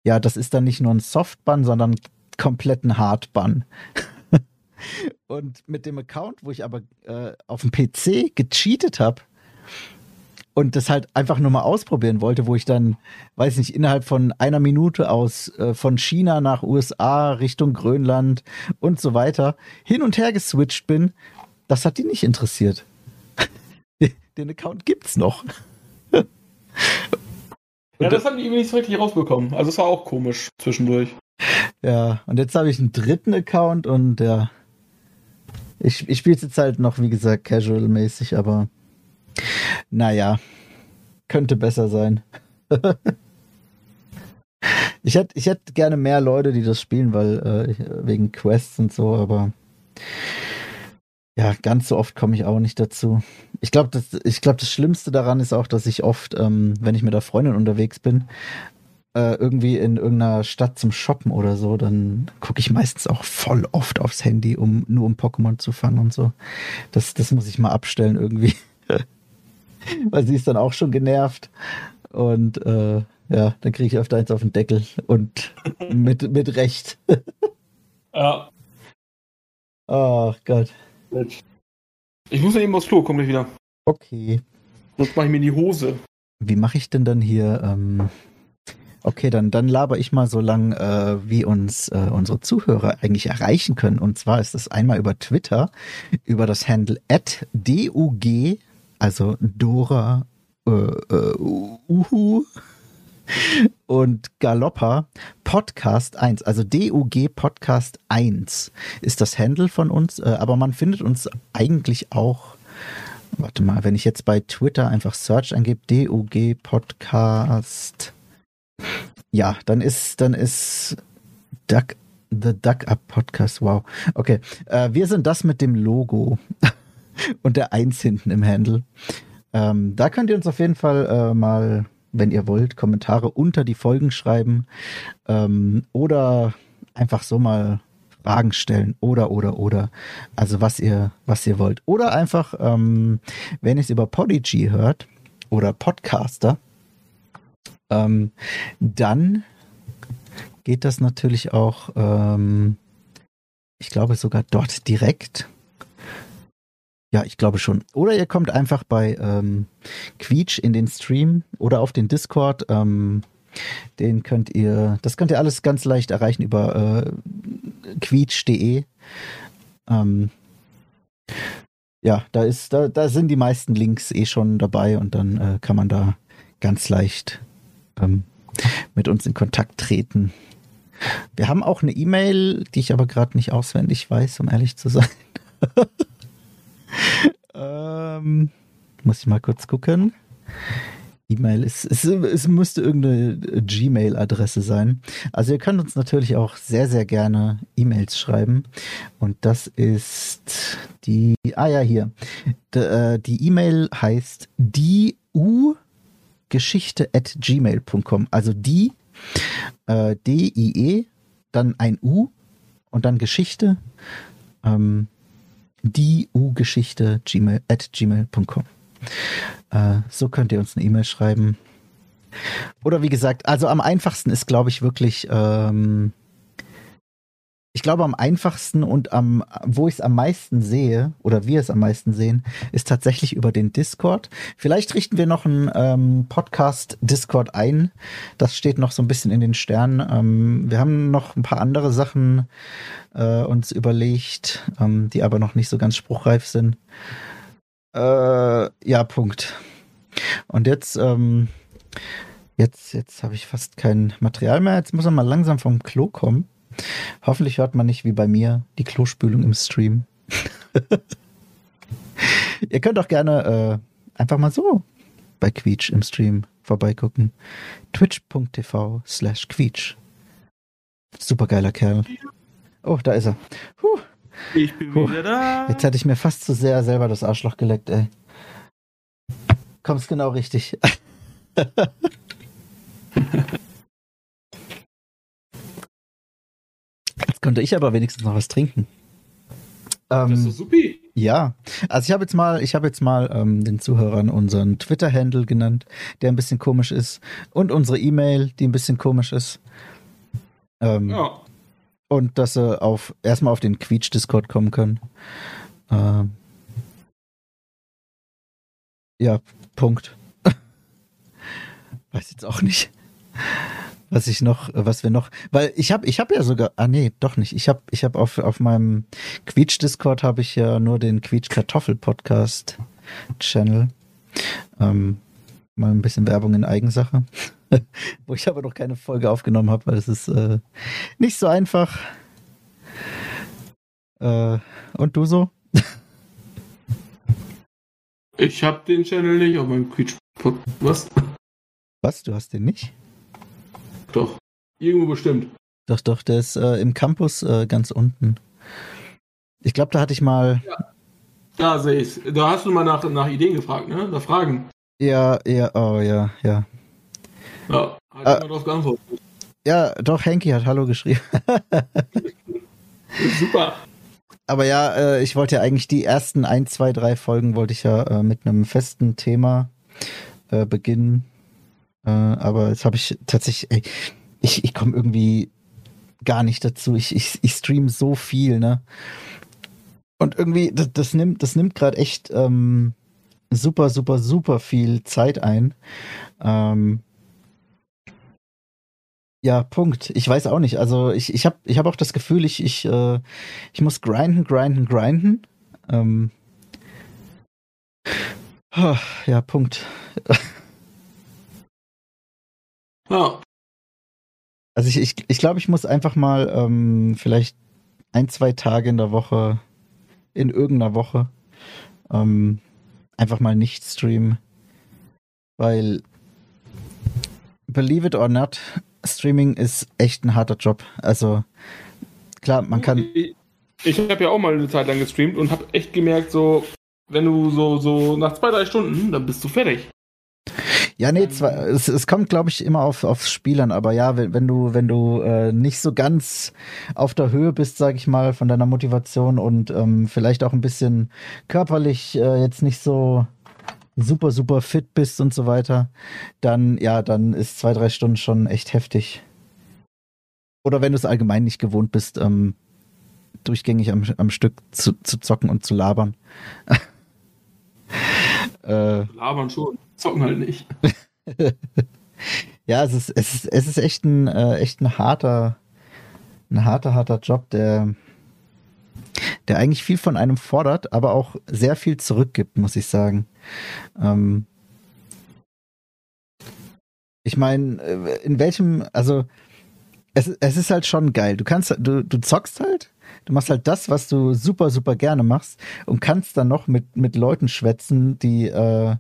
ja, das ist dann nicht nur ein Softban, sondern komplett ein Hardban. [laughs] und mit dem Account, wo ich aber äh, auf dem PC gecheatet habe, und das halt einfach nur mal ausprobieren wollte, wo ich dann, weiß nicht, innerhalb von einer Minute aus äh, von China nach USA Richtung Grönland und so weiter hin und her geswitcht bin, das hat die nicht interessiert. [laughs] Den Account gibt's noch. [laughs] ja, das haben die irgendwie nicht so richtig rausbekommen. Also es war auch komisch zwischendurch. Ja, und jetzt habe ich einen dritten Account und ja. Ich, ich spiele jetzt halt noch, wie gesagt, casual-mäßig, aber naja, könnte besser sein. ich hätte ich hätt gerne mehr Leute, die das spielen, weil äh, wegen Quests und so, aber ja, ganz so oft komme ich auch nicht dazu. Ich glaube, das, ich glaube, das Schlimmste daran ist auch, dass ich oft, ähm, wenn ich mit der Freundin unterwegs bin, äh, irgendwie in irgendeiner Stadt zum Shoppen oder so, dann gucke ich meistens auch voll oft aufs Handy, um nur um Pokémon zu fangen und so. Das, das muss ich mal abstellen irgendwie. [laughs] [laughs] weil sie ist dann auch schon genervt. Und äh, ja, dann kriege ich öfter eins auf den Deckel und [laughs] mit, mit Recht. [laughs] ja. Ach Gott. Ich muss ja eben aufs Klo, komm gleich wieder. Okay. Sonst mache ich mir die Hose. Wie mache ich denn dann hier? Ähm okay, dann, dann laber ich mal so lang, äh, wie uns äh, unsere Zuhörer eigentlich erreichen können. Und zwar ist das einmal über Twitter, über das Handle at DUG also Dora, äh, äh, Uhu und Galoppa Podcast 1, also DUG Podcast 1 ist das Handle von uns, äh, aber man findet uns eigentlich auch, warte mal, wenn ich jetzt bei Twitter einfach Search eingebe, DUG Podcast, ja, dann ist, dann ist, da, The Duck Up Podcast, wow. Okay, äh, wir sind das mit dem Logo [laughs] und der Eins hinten im Handle. Ähm, da könnt ihr uns auf jeden Fall äh, mal, wenn ihr wollt, Kommentare unter die Folgen schreiben ähm, oder einfach so mal Fragen stellen oder oder oder also was ihr was ihr wollt oder einfach ähm, wenn ihr es über Podigy hört oder Podcaster ähm, dann geht das natürlich auch ähm, ich glaube sogar dort direkt ja, ich glaube schon. Oder ihr kommt einfach bei ähm, Quietsch in den Stream oder auf den Discord. Ähm, den könnt ihr, das könnt ihr alles ganz leicht erreichen über äh, quietsch.de. Ähm, ja, da ist, da, da sind die meisten Links eh schon dabei und dann äh, kann man da ganz leicht ähm, mit uns in Kontakt treten. Wir haben auch eine E-Mail, die ich aber gerade nicht auswendig weiß, um ehrlich zu sein. [laughs] ähm, muss ich mal kurz gucken. E-Mail ist, es, es müsste irgendeine Gmail-Adresse sein. Also ihr könnt uns natürlich auch sehr, sehr gerne E-Mails schreiben. Und das ist die, ah ja, hier. Äh, die E-Mail heißt die geschichte at gmail.com. Also die, äh, D-I-E, dann ein U und dann Geschichte. Ähm, die U-Geschichte gmail, at gmail.com. Äh, so könnt ihr uns eine E-Mail schreiben. Oder wie gesagt, also am einfachsten ist, glaube ich, wirklich, ähm, ich glaube, am einfachsten und am, wo ich es am meisten sehe, oder wir es am meisten sehen, ist tatsächlich über den Discord. Vielleicht richten wir noch einen ähm, Podcast-Discord ein. Das steht noch so ein bisschen in den Sternen. Ähm, wir haben noch ein paar andere Sachen äh, uns überlegt, ähm, die aber noch nicht so ganz spruchreif sind. Äh, ja, Punkt. Und jetzt, ähm, jetzt, jetzt habe ich fast kein Material mehr. Jetzt muss er mal langsam vom Klo kommen. Hoffentlich hört man nicht wie bei mir die Klospülung im Stream. [laughs] Ihr könnt auch gerne äh, einfach mal so bei Quietsch im Stream vorbeigucken. Twitch.tv slash Quietsch. Supergeiler Kerl. Oh, da ist er. Puh. Ich bin Puh. wieder da. Jetzt hätte ich mir fast zu sehr selber das Arschloch geleckt, ey. Kommst genau richtig. [laughs] Konnte ich aber wenigstens noch was trinken. Ähm, das ist so supi. Ja, also ich habe jetzt mal, ich habe jetzt mal ähm, den Zuhörern unseren Twitter-Handle genannt, der ein bisschen komisch ist, und unsere E-Mail, die ein bisschen komisch ist. Ähm, ja und dass sie auf erstmal auf den Quietsch-Discord kommen können. Ähm, ja, Punkt. [laughs] Weiß jetzt auch nicht, was ich noch, was wir noch, weil ich habe, ich habe ja sogar, ah nee, doch nicht. Ich habe, ich habe auf auf meinem Quietsch-Discord habe ich ja nur den Quietsch-Kartoffel-Podcast-Channel. Ähm, mal ein bisschen Werbung in Eigensache. [laughs] Wo ich aber noch keine Folge aufgenommen habe, weil es ist äh, nicht so einfach. Äh, und du so? ich habe den Channel nicht auf meinem Quietsch. Was? Was? Du hast den nicht? Doch. Irgendwo bestimmt. Doch, doch, der ist äh, im Campus äh, ganz unten. Ich glaube, da hatte ich mal. Ja. Da sehe ich Da hast du mal nach, nach Ideen gefragt, ne? Da Fragen. Ja, ja, oh ja, ja. Ja, hat äh, darauf geantwortet. Ja, doch, Henky hat Hallo geschrieben. [laughs] Super. Aber ja, äh, ich wollte ja eigentlich die ersten ein, zwei, drei Folgen wollte ich ja äh, mit einem festen Thema äh, beginnen. Äh, aber jetzt habe ich tatsächlich, ey, ich, ich komme irgendwie gar nicht dazu. Ich, ich, ich stream so viel, ne? Und irgendwie, das, das nimmt, das nimmt gerade echt ähm, super, super, super viel Zeit ein. Ähm, ja, Punkt. Ich weiß auch nicht. Also ich, ich habe ich hab auch das Gefühl, ich, ich, äh, ich muss grinden, grinden, grinden. Ähm, [sighs] ja, Punkt. [laughs] Ja. Also ich, ich, ich glaube, ich muss einfach mal ähm, vielleicht ein, zwei Tage in der Woche, in irgendeiner Woche, ähm, einfach mal nicht streamen. Weil, believe it or not, Streaming ist echt ein harter Job. Also klar, man kann. Ich, ich habe ja auch mal eine Zeit lang gestreamt und habe echt gemerkt, so, wenn du so, so nach zwei, drei Stunden, dann bist du fertig. Ja, nee, zwar, es, es kommt, glaube ich, immer auf, aufs Spiel an, aber ja, wenn, wenn du, wenn du äh, nicht so ganz auf der Höhe bist, sag ich mal, von deiner Motivation und ähm, vielleicht auch ein bisschen körperlich äh, jetzt nicht so super, super fit bist und so weiter, dann, ja, dann ist zwei, drei Stunden schon echt heftig. Oder wenn du es allgemein nicht gewohnt bist, ähm, durchgängig am, am Stück zu, zu zocken und zu labern. [laughs] äh, labern schon, zocken halt nicht. [laughs] ja, es ist, es ist, es ist echt ein, äh, echt ein harter, ein harter, harter Job, der, der eigentlich viel von einem fordert, aber auch sehr viel zurückgibt, muss ich sagen. Ähm, ich meine, äh, in welchem, also es, es ist halt schon geil. Du kannst, du, du zockst halt, du machst halt das, was du super, super gerne machst und kannst dann noch mit, mit Leuten schwätzen, die, äh,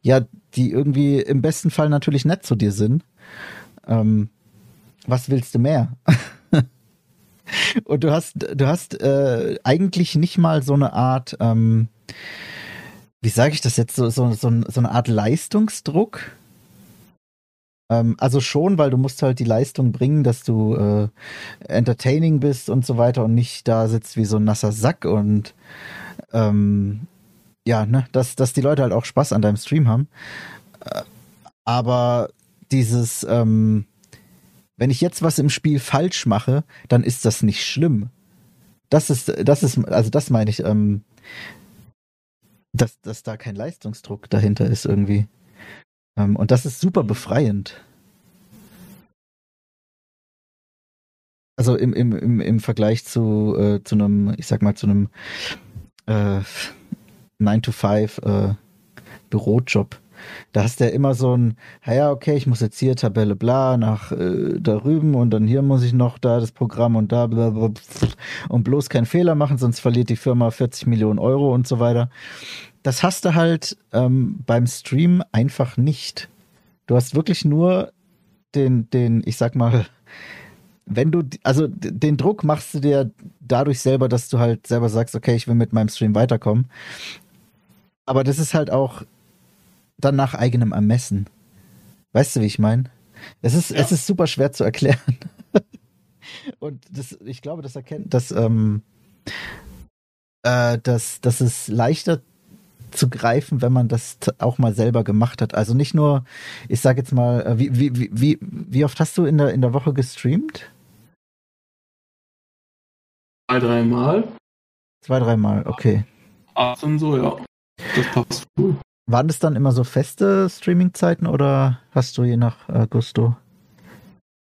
ja, die irgendwie im besten Fall natürlich nett zu dir sind. Ähm, was willst du mehr? [laughs] und du hast, du hast äh, eigentlich nicht mal so eine Art, ähm, wie sage ich das jetzt, so, so, so, so eine Art Leistungsdruck. Ähm, also schon, weil du musst halt die Leistung bringen, dass du äh, entertaining bist und so weiter und nicht da sitzt wie so ein nasser Sack und ähm, ja, ne, dass, dass die Leute halt auch Spaß an deinem Stream haben. Äh, aber dieses, ähm, wenn ich jetzt was im Spiel falsch mache, dann ist das nicht schlimm. Das ist, das ist, also das meine ich, ähm, dass, dass da kein Leistungsdruck dahinter ist irgendwie. Ähm, und das ist super befreiend. Also im, im, im, im Vergleich zu, äh, zu einem, ich sag mal, zu einem äh, 9-to-5 äh, Bürojob. Da hast du ja immer so ein, ja, okay, ich muss jetzt hier Tabelle bla nach äh, da rüben und dann hier muss ich noch da das Programm und da bla, bla, bla und bloß keinen Fehler machen, sonst verliert die Firma 40 Millionen Euro und so weiter. Das hast du halt ähm, beim Stream einfach nicht. Du hast wirklich nur den, den, ich sag mal, wenn du, also den Druck machst du dir dadurch selber, dass du halt selber sagst, okay, ich will mit meinem Stream weiterkommen. Aber das ist halt auch dann nach eigenem Ermessen. Weißt du, wie ich meine? Es ist, ja. es ist super schwer zu erklären. [laughs] Und das, ich glaube, das erkennt, dass, ähm, äh, dass, dass es leichter zu greifen, wenn man das auch mal selber gemacht hat. Also nicht nur, ich sag jetzt mal, äh, wie, wie, wie, wie oft hast du in der, in der Woche gestreamt? Zwei, dreimal. Zwei, dreimal, okay. 18 so, ja. Das passt cool. Waren das dann immer so feste Streaming-Zeiten oder hast du je nach äh, Gusto?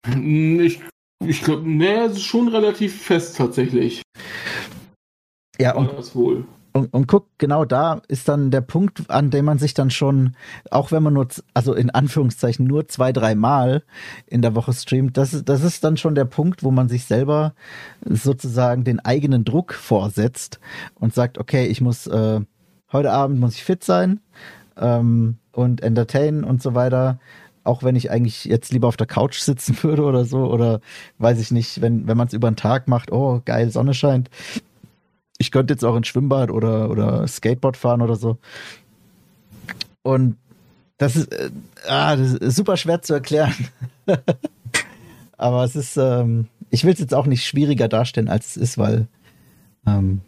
Hm, ich, ich glaube, nee, es ist schon relativ fest tatsächlich. Ja, und, das wohl. Und, und guck, genau da ist dann der Punkt, an dem man sich dann schon, auch wenn man nur, also in Anführungszeichen nur zwei, drei Mal in der Woche streamt, das, das ist dann schon der Punkt, wo man sich selber sozusagen den eigenen Druck vorsetzt und sagt, okay, ich muss äh, heute Abend muss ich fit sein ähm, und entertainen und so weiter. Auch wenn ich eigentlich jetzt lieber auf der Couch [laughs] sitzen würde oder so, oder weiß ich nicht, wenn, wenn man es über den Tag macht, oh, geil, Sonne scheint. Ich könnte jetzt auch ins Schwimmbad oder, oder Skateboard fahren oder so. Und das ist, äh, ah, das ist super schwer zu erklären. [laughs] Aber es ist, ähm, ich will es jetzt auch nicht schwieriger darstellen, als es ist, weil, ähm,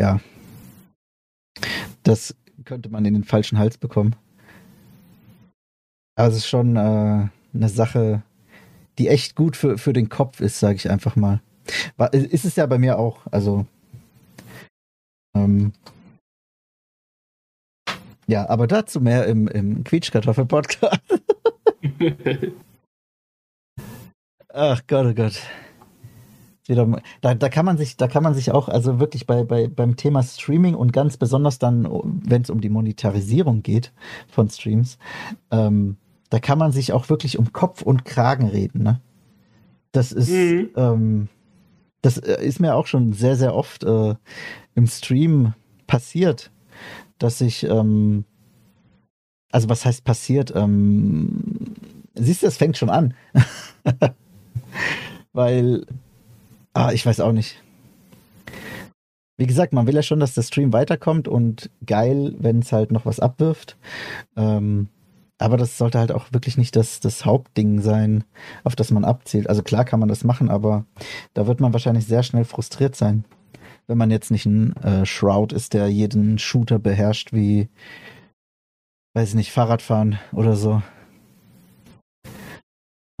ja, das könnte man in den falschen Hals bekommen. Aber es ist schon äh, eine Sache, die echt gut für, für den Kopf ist, sage ich einfach mal. War, ist es ja bei mir auch. Also ähm, ja, aber dazu mehr im, im Quietschkartoffel-Podcast. [laughs] Ach Gott, oh Gott wieder, da, da kann man sich, da kann man sich auch, also wirklich bei, bei, beim Thema Streaming und ganz besonders dann, wenn es um die Monetarisierung geht von Streams, ähm, da kann man sich auch wirklich um Kopf und Kragen reden, ne? Das ist, mhm. ähm, das äh, ist mir auch schon sehr, sehr oft äh, im Stream passiert, dass ich, ähm, also was heißt passiert? Ähm, siehst du, es fängt schon an. [laughs] Weil Ah, ich weiß auch nicht. Wie gesagt, man will ja schon, dass der Stream weiterkommt und geil, wenn es halt noch was abwirft. Ähm, aber das sollte halt auch wirklich nicht das, das Hauptding sein, auf das man abzielt. Also klar kann man das machen, aber da wird man wahrscheinlich sehr schnell frustriert sein, wenn man jetzt nicht ein äh, Shroud ist, der jeden Shooter beherrscht wie, weiß ich nicht, Fahrradfahren oder so.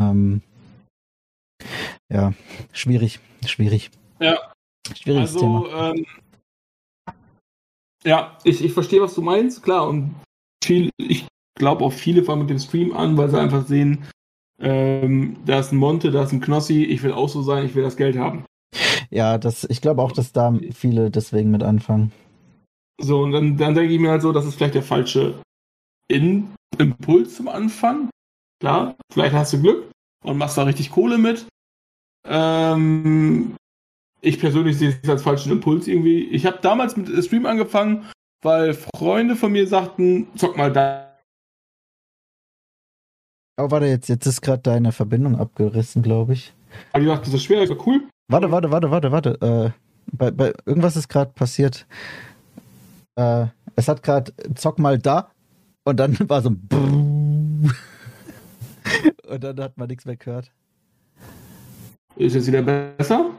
Ähm, ja, schwierig, schwierig. Ja. Schwieriges also, Thema. Ähm, ja, ich, ich verstehe, was du meinst, klar. Und viel, ich glaube auch viele fangen mit dem Stream an, weil sie einfach sehen, ähm, da ist ein Monte, da ist ein Knossi, ich will auch so sein, ich will das Geld haben. Ja, das, ich glaube auch, dass da viele deswegen mit anfangen. So, und dann, dann denke ich mir halt so, das ist vielleicht der falsche In Impuls zum Anfang. Klar, vielleicht hast du Glück und machst da richtig Kohle mit. Ähm, ich persönlich sehe es als falschen Impuls irgendwie. Ich habe damals mit Stream angefangen, weil Freunde von mir sagten, zock mal da. Oh, warte, jetzt, jetzt ist gerade deine Verbindung abgerissen, glaube ich. Hab ich gedacht, das ist schwer, das ist cool. Warte, warte, warte, warte, warte. Äh, bei, bei, irgendwas ist gerade passiert. Äh, es hat gerade zock mal da und dann [laughs] war so ein und dann hat man nichts mehr gehört. Ist jetzt wieder besser?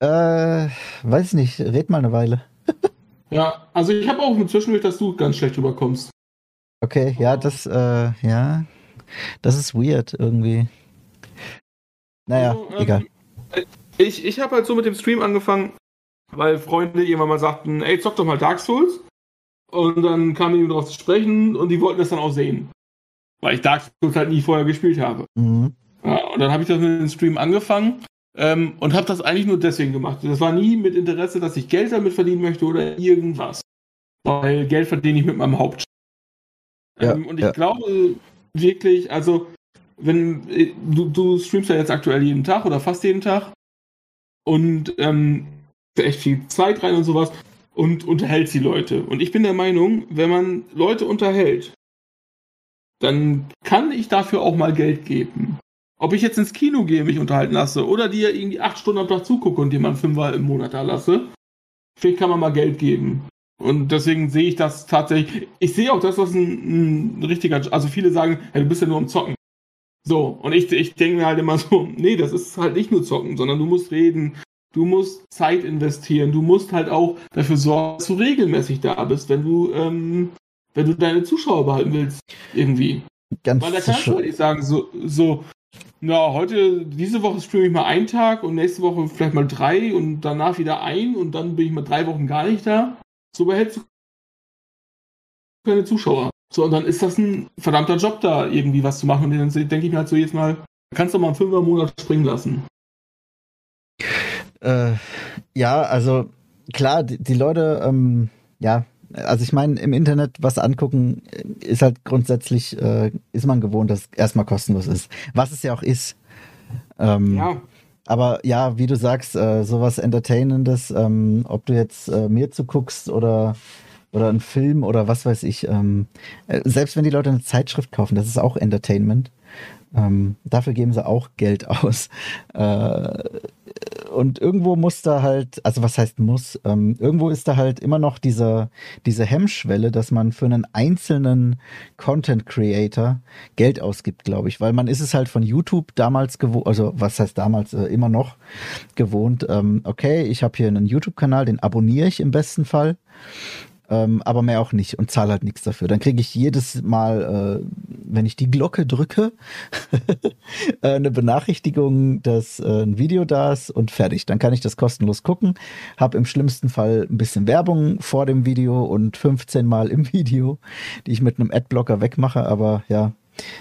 Äh, weiß nicht, red mal eine Weile. [laughs] ja, also ich habe auch zwischendurch, dass du ganz schlecht rüberkommst. Okay, ja, das, äh, ja, das ist weird irgendwie. Naja, Also, ähm, egal. Ich, ich habe halt so mit dem Stream angefangen, weil Freunde irgendwann mal sagten, ey, zock doch mal Dark Souls. Und dann kamen die drauf zu sprechen und die wollten das dann auch sehen. Weil ich Dark Souls halt nie vorher gespielt habe. Mhm. Ja, und dann habe ich das mit dem Stream angefangen ähm, und habe das eigentlich nur deswegen gemacht. Das war nie mit Interesse, dass ich Geld damit verdienen möchte oder irgendwas. Weil Geld verdiene ich mit meinem Haupt. Ja, ähm, und ich ja. glaube wirklich, also wenn äh, du, du streamst ja jetzt aktuell jeden Tag oder fast jeden Tag und ähm, echt viel Zeit rein und sowas und unterhältst die Leute. Und ich bin der Meinung, wenn man Leute unterhält, dann kann ich dafür auch mal Geld geben. Ob ich jetzt ins Kino gehe, mich unterhalten lasse oder dir irgendwie acht Stunden am Tag zugucke und dir mal einen Fünfer im Monat da lasse, vielleicht kann man mal Geld geben. Und deswegen sehe ich das tatsächlich. Ich sehe auch, dass das ein, ein richtiger. Also viele sagen, ja, du bist ja nur am Zocken. So, und ich, ich denke mir halt immer so, [laughs] nee, das ist halt nicht nur Zocken, sondern du musst reden, du musst Zeit investieren, du musst halt auch dafür sorgen, dass du regelmäßig da bist, wenn du, ähm, wenn du deine Zuschauer behalten willst, irgendwie. Ganz Weil da kannst du halt nicht sagen, so, so, na, heute, diese Woche streame ich mal einen Tag und nächste Woche vielleicht mal drei und danach wieder ein und dann bin ich mal drei Wochen gar nicht da. So behältst du keine Zuschauer. So, und dann ist das ein verdammter Job da, irgendwie was zu machen. Und dann denke ich mir halt so jetzt mal, kannst du mal einen Fünfer Monat springen lassen. Äh, ja, also klar, die, die Leute, ähm, ja, also ich meine, im Internet was angucken, äh, ist halt grundsätzlich, äh, ist man gewohnt, dass es erstmal kostenlos ist. Was es ja auch ist. Ähm, Ja, Aber ja, wie du sagst, äh, sowas Entertainendes, ähm, ob du jetzt äh, mir zuguckst oder oder einen Film oder was weiß ich, ähm, äh, selbst wenn die Leute eine Zeitschrift kaufen, das ist auch Entertainment. Ähm, dafür geben sie auch Geld [laughs] aus. Äh, und irgendwo muss da halt, also was heißt muss, ähm, irgendwo ist da halt immer noch diese, diese Hemmschwelle, dass man für einen einzelnen Content Creator Geld ausgibt, glaube ich, weil man ist es halt von YouTube damals gewohnt, also was heißt damals, äh, immer noch gewohnt, ähm, okay, ich habe hier einen YouTube-Kanal, den abonniere ich im besten Fall. Ähm, aber mehr auch nicht und zahle halt nichts dafür. Dann kriege ich jedes Mal, äh, wenn ich die Glocke drücke, [laughs] äh, eine Benachrichtigung, dass äh, ein Video da ist und fertig. Dann kann ich das kostenlos gucken. Hab im schlimmsten Fall ein bisschen Werbung vor dem Video und 15 Mal im [laughs] Video, die ich mit einem Adblocker wegmache. Aber ja,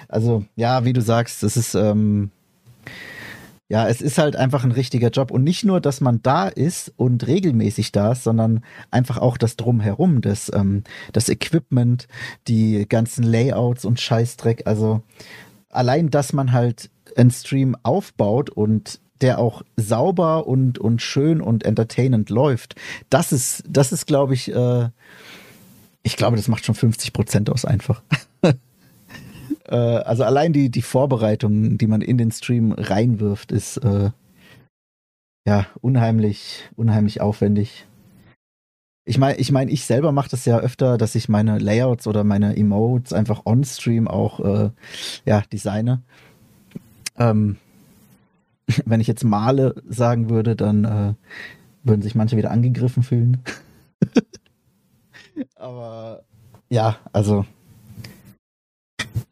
also ja, wie du sagst, es ist ähm, ja, es ist halt einfach ein richtiger Job. Und nicht nur, dass man da ist und regelmäßig da ist, sondern einfach auch das Drumherum, das, ähm, das Equipment, die ganzen Layouts und Scheißdreck. Also allein, dass man halt einen Stream aufbaut und der auch sauber und, und schön und entertainend läuft, das ist, das ist, glaube ich, äh, ich glaube, das macht schon 50 Prozent aus einfach. [laughs] Äh, also allein die, die Vorbereitung, die man in den Stream reinwirft, ist, äh, ja, unheimlich, unheimlich aufwendig. Ich meine, ich meine, ich selber mache das ja öfter, dass ich meine Layouts oder meine Emotes einfach on-stream auch äh, ja, designe. Ähm, [laughs] wenn ich jetzt male sagen würde, dann äh, würden sich manche wieder angegriffen fühlen. [laughs] Aber ja, also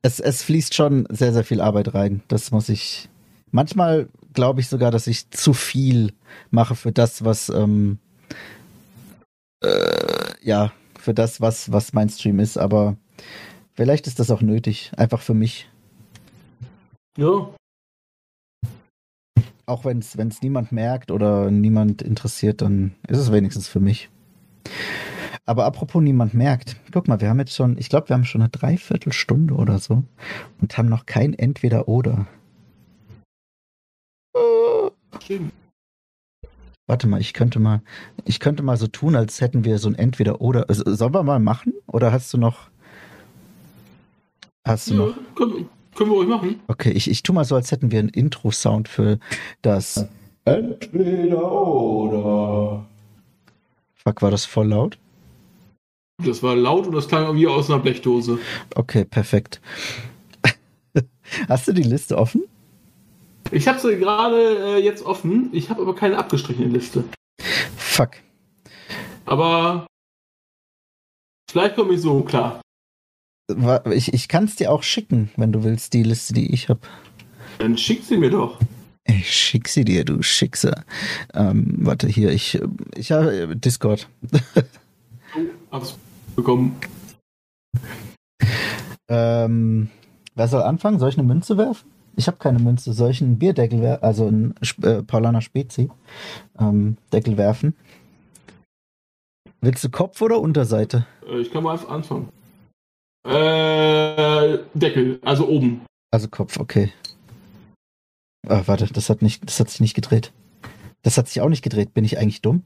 es, es fließt schon sehr, sehr viel Arbeit rein. Das muss ich. Manchmal glaube ich sogar, dass ich zu viel mache für das, was ähm, äh, ja, für das, was, was mein Stream ist, aber vielleicht ist das auch nötig, einfach für mich. Ja. Auch wenn es niemand merkt oder niemand interessiert, dann ist es wenigstens für mich. Aber apropos niemand merkt, guck mal, wir haben jetzt schon, ich glaube, wir haben schon eine Dreiviertelstunde oder so und haben noch kein Entweder-Oder. Stimmt. Warte mal, ich könnte mal, ich könnte mal so tun, als hätten wir so ein Entweder-Oder. Also, sollen wir mal machen? Oder hast du noch. Hast du Ja, noch. können, können wir ruhig machen. Okay, ich, ich tu mal so, als hätten wir einen Intro-Sound für das. Entweder-oder. Fuck, war das voll laut? Das war laut und das klang wie aus einer Blechdose. Okay, perfekt. [laughs] Hast du die Liste offen? Ich habe sie gerade äh, jetzt offen. Ich habe aber keine abgestrichene Liste. Fuck. Aber vielleicht komme ich so klar. Ich, ich kann es dir auch schicken, wenn du willst, die Liste, die ich habe. Dann schick sie mir doch. Ich schick sie dir, du Schickser. Ähm, warte, hier, ich, ich habe Discord. [laughs] Oh, hab's bekommen. Ähm, wer soll anfangen? Soll ich eine Münze werfen? Ich habe keine Münze. Soll ich einen Bierdeckel werfen? Also einen äh, Paulaner Spezi ähm, Deckel werfen? Willst du Kopf oder Unterseite? Äh, ich kann mal einfach anfangen. Äh, Deckel, also oben. Also Kopf, okay. Ah, warte, das hat nicht, das hat sich nicht gedreht. Das hat sich auch nicht gedreht. Bin ich eigentlich dumm?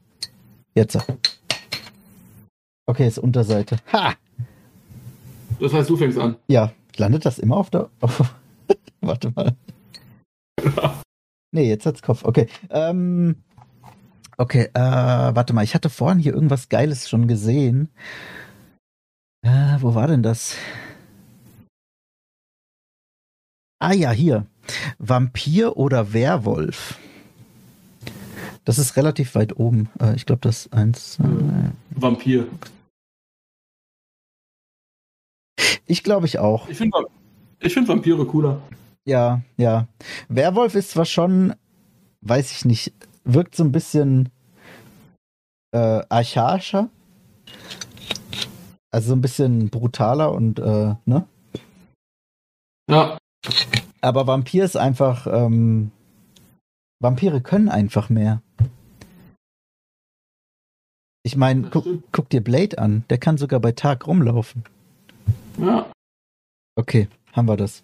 Jetzt. Okay, ist Unterseite. Ha! Das heißt, du fängst an. Ja, landet das immer auf der. Auf, [laughs] warte mal. Nee, jetzt hat's Kopf. Okay. Ähm, okay, äh, warte mal. Ich hatte vorhin hier irgendwas Geiles schon gesehen. Äh, wo war denn das? Ah ja, hier. Vampir oder Werwolf? Das ist relativ weit oben. Äh, ich glaube, das ist eins. Vampir. ich glaube ich auch. Ich finde ich find Vampire cooler. Ja, ja. Werwolf ist zwar schon, weiß ich nicht, wirkt so ein bisschen äh, archaischer. Also so ein bisschen brutaler und, äh, ne? Ja, Aber Vampir ist einfach, ähm, Vampire können einfach mehr. Ich meine, guck, guck dir Blade an. Der kann sogar bei Tag rumlaufen. ja. Okay, haben wir das.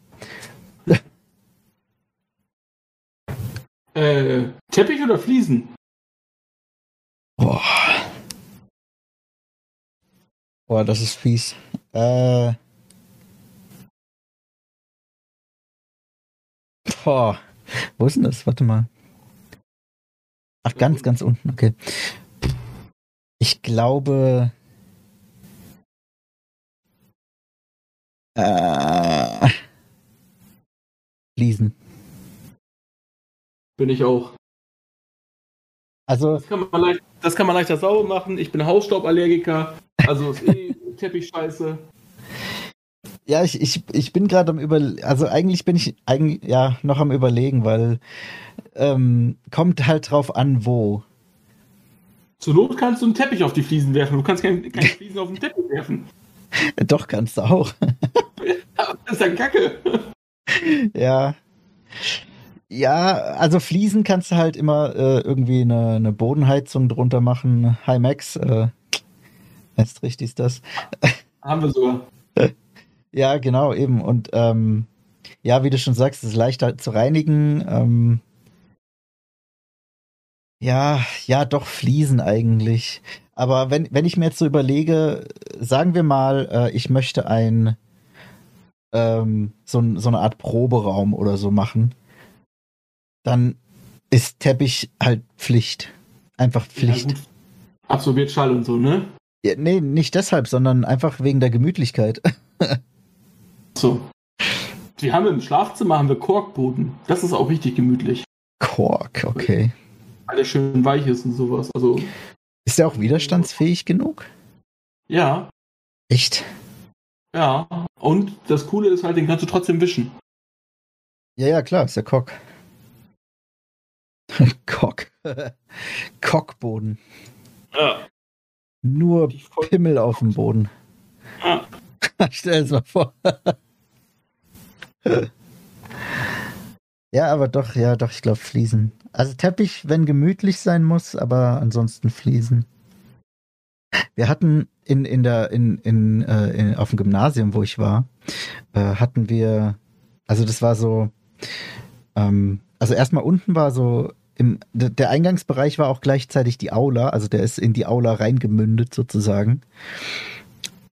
[laughs] Äh, Teppich oder Fliesen? Boah. Boah, das ist fies. Äh. Boah. Wo ist denn das? Warte mal. Ach, ganz, ganz unten, okay. Ich glaube. Äh. Fliesen. Bin ich auch. Also, Das kann man, leicht, das kann man leichter sauber machen. Ich bin Hausstauballergiker. Also ist eh [laughs] Teppich scheiße. Ja, ich, ich, ich bin gerade am über, also eigentlich bin ich eigentlich ja noch am überlegen, weil ähm, kommt halt drauf an, wo. Zur Not kannst du einen Teppich auf die Fliesen werfen. Du kannst keine, keine [laughs] Fliesen auf den Teppich werfen. Doch kannst du auch. [laughs] Aber Das ist ja Kacke. ja. Ja, also Fliesen kannst du halt immer äh, irgendwie eine, eine Bodenheizung drunter machen. Hi Max, äh, [laughs] ist richtig ist das. Haben wir sogar. Ja, genau, eben. Und ähm, ja, wie du schon sagst, es ist leichter zu reinigen. Ähm, ja, ja, doch Fliesen eigentlich. Aber wenn, wenn ich mir jetzt so überlege, sagen wir mal, äh, ich möchte ein ähm, so, so eine Art Proberaum oder so machen, dann ist Teppich halt Pflicht. Einfach Pflicht. Ja, Absorbiert Schall und so, ne? Ja, nee, nicht deshalb, sondern einfach wegen der Gemütlichkeit. [laughs] so. Wir haben im Schlafzimmer haben wir Korkboden. Das ist auch richtig gemütlich. Kork, okay. Alles schön weich ist und sowas. Also. Ist der auch widerstandsfähig genug? Ja. Echt? Ja. Und das Coole ist halt, den kannst du trotzdem wischen. Ja, ja, klar, ist der Kock. Kock. [laughs] Kockboden. [laughs] Ja. Nur Pimmel auf dem Boden. Ja. [laughs] Stell es mal vor. Ja, aber doch, ja, doch, ich glaube Fliesen. Also Teppich, wenn gemütlich sein muss, aber ansonsten Fliesen. Wir hatten in, in der, in, in, äh, in, auf dem Gymnasium, wo ich war, äh, hatten wir, also das war so, ähm, also erstmal unten war so im, der Eingangsbereich war auch gleichzeitig die Aula, also der ist in die Aula reingemündet sozusagen.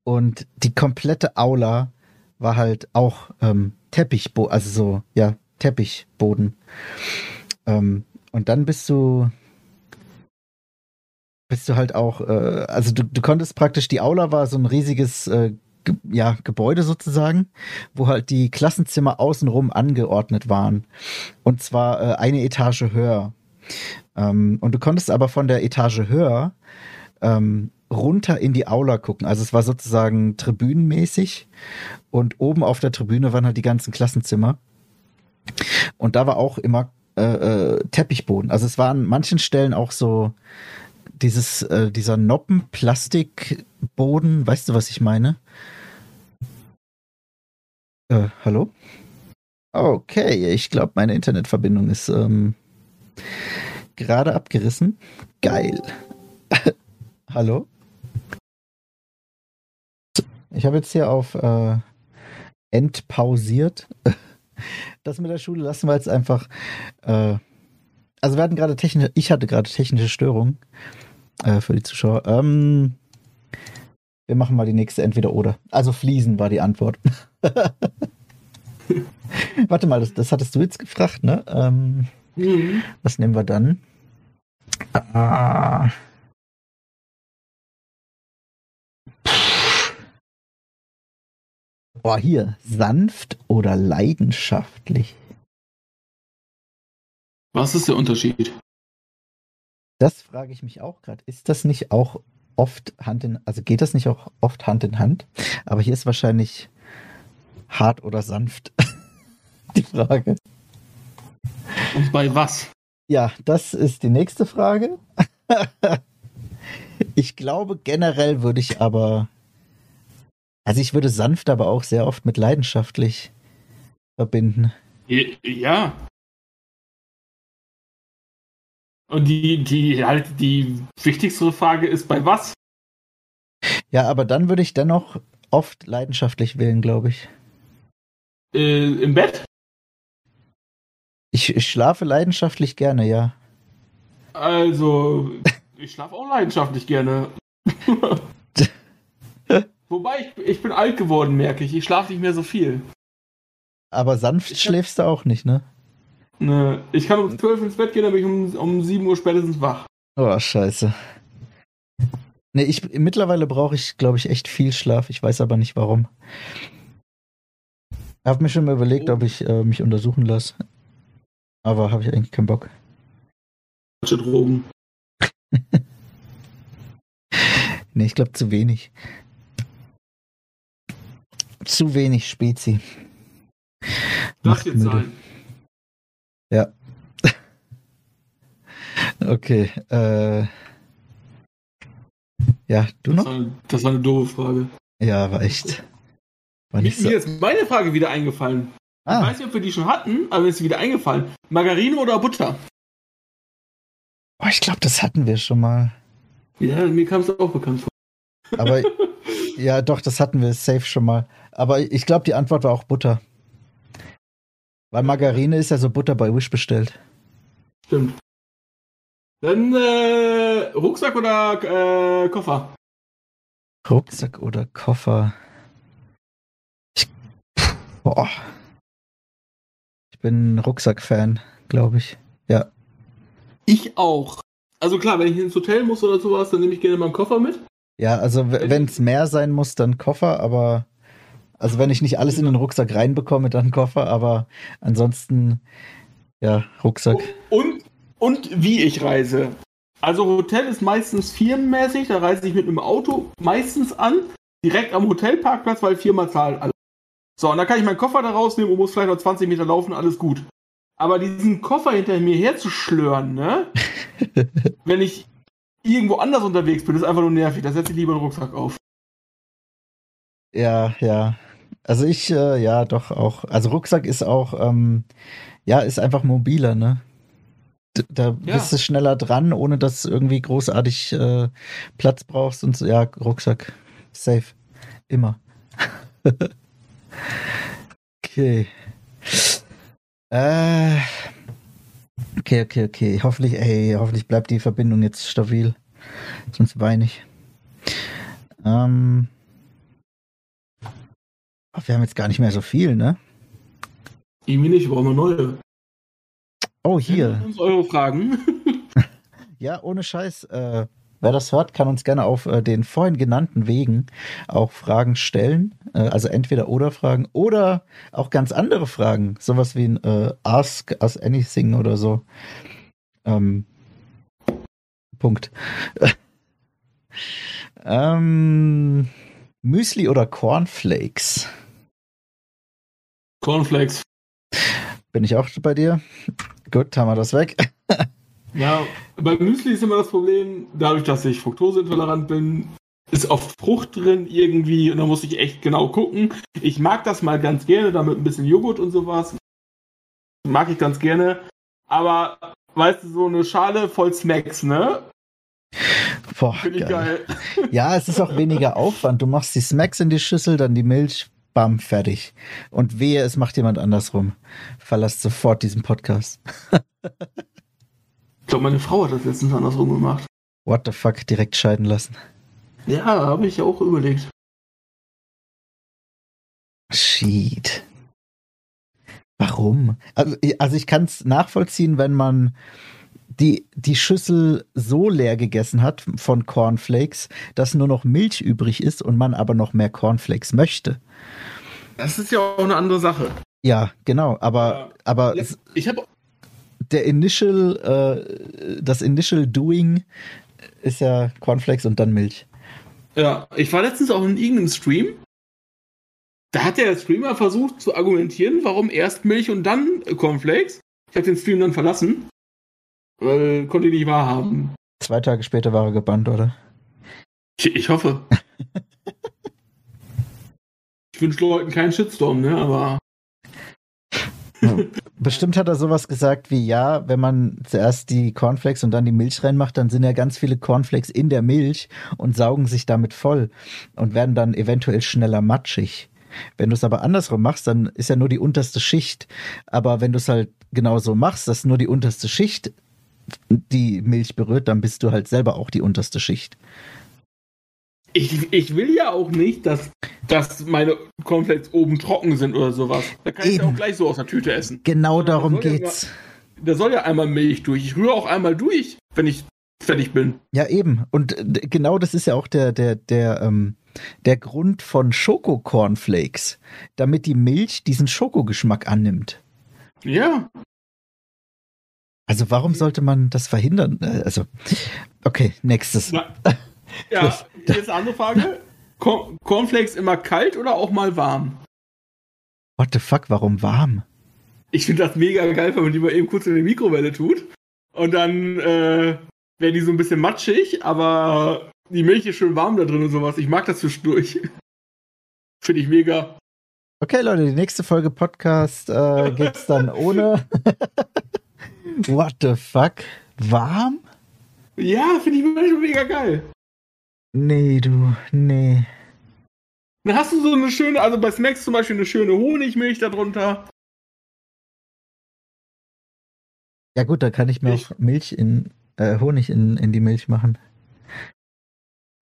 Und die komplette Aula war halt auch ähm, Teppichboden, also so, ja, Teppichboden. Ähm, und dann bist du, bist du halt auch, äh, also du, du konntest praktisch, die Aula war so ein riesiges äh, Ge ja, Gebäude sozusagen, wo halt die Klassenzimmer außenrum angeordnet waren. Und zwar äh, eine Etage höher. Ähm, und du konntest aber von der Etage höher ähm, runter in die Aula gucken. Also es war sozusagen tribünenmäßig. Und oben auf der Tribüne waren halt die ganzen Klassenzimmer. Und da war auch immer äh, äh, Teppichboden. Also es war an manchen Stellen auch so dieses, äh, dieser Noppen-Plastikboden, weißt du, was ich meine? Äh, hallo? Okay, ich glaube, meine Internetverbindung ist ähm, gerade abgerissen. Geil. [laughs] hallo? Ich habe jetzt hier auf äh, entpausiert. [laughs] Das mit der Schule lassen wir jetzt einfach. Äh, also wir hatten gerade technische, ich hatte gerade technische Störungen äh, für die Zuschauer. Ähm, wir machen mal die nächste entweder oder. Also Fliesen war die Antwort. [laughs] Warte mal, das, das, hattest du jetzt gefragt, ne? Ähm, mhm. Was nehmen wir dann? Ah. Boah, hier, sanft oder leidenschaftlich? Was ist der Unterschied? Das frage ich mich auch gerade. Ist das nicht auch oft Hand in, also geht das nicht auch oft Hand in Hand? Aber hier ist wahrscheinlich hart oder sanft [laughs] die Frage. Und bei was? Ja, das ist die nächste Frage. [laughs] ich glaube, generell würde ich aber, also ich würde sanft aber auch sehr oft mit leidenschaftlich verbinden. Ja, und die, die, halt die wichtigste Frage ist, bei was? Ja, aber dann würde ich dennoch oft leidenschaftlich wählen, glaube ich. Äh, Im Bett? Ich, ich schlafe leidenschaftlich gerne, ja. Also, ich schlafe auch leidenschaftlich gerne. [laughs] Wobei, ich, ich bin alt geworden, merke ich. Ich schlafe nicht mehr so viel. Aber sanft ich schläfst du auch nicht, ne? Ne, ich kann um 12 ins Bett gehen, dann bin ich um, um 7 Uhr spätestens wach. Oh, scheiße. Ne, ich, mittlerweile brauche ich, glaube ich, echt viel Schlaf. Ich weiß aber nicht warum. Ich habe mir schon mal überlegt, oh. ob ich äh, mich untersuchen lasse. Aber habe ich eigentlich keinen Bock. Falsche Drogen. [laughs] ne, ich glaube zu wenig. Zu wenig Spezi. Darf jetzt sein. Ja. [laughs] okay. Äh, ja, du noch? Das war, das war, eine doofe Frage. Ja, war echt. War mir, so. mir ist meine Frage wieder eingefallen. Ah. Ich weiß nicht, ob wir die schon hatten, aber mir ist sie wieder eingefallen. Margarine oder Butter? Oh, ich glaube, das hatten wir schon mal. Ja, mir kam es auch bekannt vor. Aber [laughs] ja, doch, das hatten wir safe schon mal. Aber ich glaube, die Antwort war auch Butter. Weil Margarine ist ja so Butter bei Wish bestellt. Stimmt. Dann äh, Rucksack oder äh, Koffer? Rucksack oder Koffer? Ich, boah. Ich bin Rucksack-Fan, glaube ich. Ja. Ich auch. Also klar, wenn ich ins Hotel muss oder sowas, dann nehme ich gerne meinen Koffer mit. Ja, also wenn es mehr sein muss, dann Koffer, aber also wenn ich nicht alles in den Rucksack reinbekomme, dann Koffer, aber ansonsten ja, Rucksack. Und, und wie ich reise. Also Hotel ist meistens firmenmäßig, da reise ich mit einem Auto meistens an, direkt am Hotelparkplatz, weil Firma zahlt alles. So, und dann kann ich meinen Koffer da rausnehmen und muss vielleicht noch 20 Meter laufen, alles gut. Aber diesen Koffer hinter mir herzuschlören, ne? [laughs] wenn ich irgendwo anders unterwegs bin, ist einfach nur nervig. Da setze ich lieber einen Rucksack auf. Ja, ja. Also ich, äh, ja, doch auch. Also Rucksack ist auch, ähm, ja, ist einfach mobiler, ne? Da ja. bist du schneller dran, ohne dass du irgendwie großartig äh, Platz brauchst und so. Ja, Rucksack. Safe. Immer. [laughs] okay. Äh. Okay, okay, okay. Hoffentlich, ey, hoffentlich bleibt die Verbindung jetzt stabil. Sonst weine ich. Ähm. Wir haben jetzt gar nicht mehr so viel, ne? Irgendwie nicht, brauchen wir neue. Oh, hier. Uns eure Fragen. [laughs] ja, ohne Scheiß. Äh, wer das hört, kann uns gerne auf äh, den vorhin genannten Wegen auch Fragen stellen. Äh, also entweder oder Fragen oder auch ganz andere Fragen. Sowas wie ein äh, Ask Us Anything oder so. Ähm, Punkt. [laughs] ähm, Müsli oder Cornflakes? Cornflakes. Bin ich auch bei dir? Gut, haben wir das weg. Ja, bei Müsli ist immer das Problem, dadurch, dass ich fruktoseintolerant bin, ist oft Frucht drin irgendwie und da muss ich echt genau gucken. Ich mag das mal ganz gerne, damit ein bisschen Joghurt und sowas. Mag ich ganz gerne. Aber, weißt du, so eine Schale voll Smacks, ne? Boah, geil. geil. [laughs] Ja, es ist auch weniger Aufwand. Du machst die Smacks in die Schüssel, dann die Milch, bam, fertig. Und wehe, es macht jemand andersrum. Verlasst sofort diesen Podcast. [laughs] ich glaube, meine Frau hat das letztens andersrum gemacht. What the fuck, direkt scheiden lassen. Ja, habe ich auch überlegt. Shit. Warum? Also, also ich kann es nachvollziehen, wenn man die, die Schüssel so leer gegessen hat von Cornflakes, dass nur noch Milch übrig ist und man aber noch mehr Cornflakes möchte. Das ist ja auch eine andere Sache. Ja, genau, aber, ja, aber ich habe der Initial, äh, das Initial Doing ist ja Cornflakes und dann Milch. Ja, ich war letztens auch in irgendeinem Stream. Da hat der Streamer versucht zu argumentieren, warum erst Milch und dann Cornflakes. Ich habe den Stream dann verlassen, weil konnte ich nicht wahrhaben. Zwei Tage später war er gebannt, oder? Ich, ich hoffe. [laughs] Ich wünsche Leuten keinen Shitstorm, ne? Aber. [laughs] Bestimmt hat er sowas gesagt wie, ja, wenn man zuerst die Cornflakes und dann die Milch reinmacht, dann sind ja ganz viele Cornflakes in der Milch und saugen sich damit voll und werden dann eventuell schneller matschig. Wenn du es aber andersrum machst, dann ist ja nur die unterste Schicht. Aber wenn du es halt genauso machst, dass nur die unterste Schicht die Milch berührt, dann bist du halt selber auch die unterste Schicht. Ich, ich will ja auch nicht, dass, dass meine Cornflakes oben trocken sind oder sowas. Da kann Eben. ich ja auch gleich so aus der Tüte essen. Genau da darum geht's. Ja mal, da soll ja einmal Milch durch. Ich rühre auch einmal durch, wenn ich fertig bin. Ja, eben. Und genau das ist ja auch der, der, der, ähm, der Grund von Schoko-Cornflakes, damit die Milch diesen Schokogeschmack annimmt. Ja. Also warum sollte man das verhindern? Äh, also, okay, nächstes. Na, [laughs] ja, jetzt eine andere Frage. Cornflakes immer kalt oder auch mal warm? What the fuck, warum warm? Ich finde das mega geil, wenn man die mal eben kurz in die Mikrowelle tut. Und dann äh, werden die so ein bisschen matschig, aber die Milch ist schön warm da drin und sowas. Ich mag das zwischendurch. [laughs] Finde ich mega. Okay, Leute, die nächste Folge Podcast äh, [laughs] gibt's dann ohne. [laughs] What the fuck? Warm? Ja, finde ich schon mega geil. Nee, du, nee. Dann hast du so eine schöne, also bei Smacks zum Beispiel eine schöne Honigmilch darunter. Ja gut, da kann ich mir ich, auch Milch in, äh, Honig in, in die Milch machen.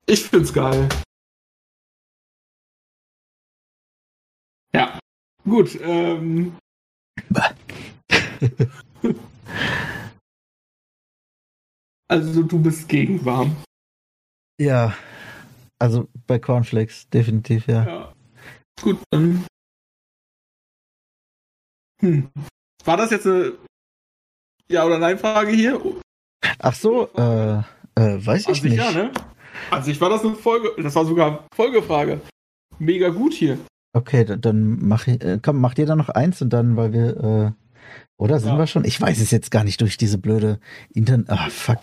Ich find's geil. Ja, gut. Ähm. [laughs] Also du bist gegen warm. Ja. Also bei Cornflakes, definitiv, ja. Ja. Gut, dann. Hm. War das jetzt eine Ja- oder Nein-Frage hier? Ach so, äh, äh weiß An ich sich nicht. ja, ne? An sich war das eine Folge, das war sogar Folgefrage. Mega gut hier. Okay, dann, dann mach ich, äh, komm, mach dir da noch eins und dann, weil wir, äh, oder sind Ja. wir schon? Ich weiß es jetzt gar nicht durch diese blöde Internet. Ah, fuck.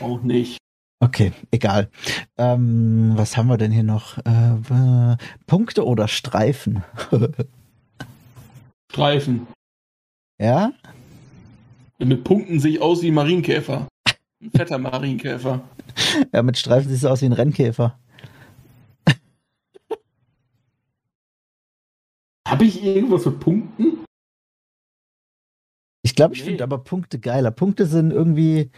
Auch nicht. Okay, egal. Ähm, was haben wir denn hier noch? Äh, Punkte oder Streifen? [laughs] Streifen. ja? Mit Punkten sehe ich aus wie ein Marienkäfer. Ein fetter Marienkäfer. [laughs] Ja, mit Streifen siehst du aus wie ein Rennkäfer. [laughs] Habe ich irgendwas mit Punkten? Ich glaube, ich Nee. finde aber Punkte geiler. Punkte sind irgendwie.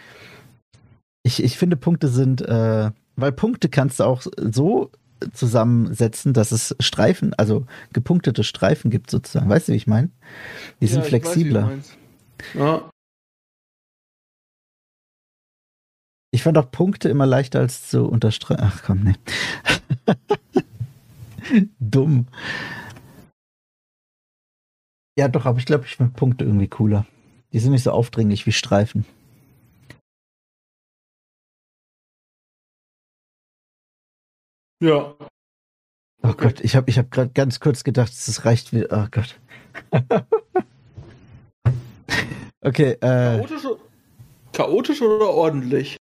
Ich, ich finde, Punkte sind, äh, weil Punkte kannst du auch so zusammensetzen, dass es Streifen, also gepunktete Streifen gibt sozusagen. Weißt du, wie ich meine? Die sind Ja, ich weiß, flexibler. Ja. Ich fand auch Punkte immer leichter als zu unterstreichen. Ach komm, ne. [laughs] Dumm. Ja, doch, aber ich glaube, ich finde Punkte irgendwie cooler. Die sind nicht so aufdringlich wie Streifen. Ja. Oh Okay. Gott, ich habe ich hab gerade ganz kurz gedacht, es reicht wieder. Oh Gott. [laughs] okay, äh, Chaotisch, chaotisch oder ordentlich?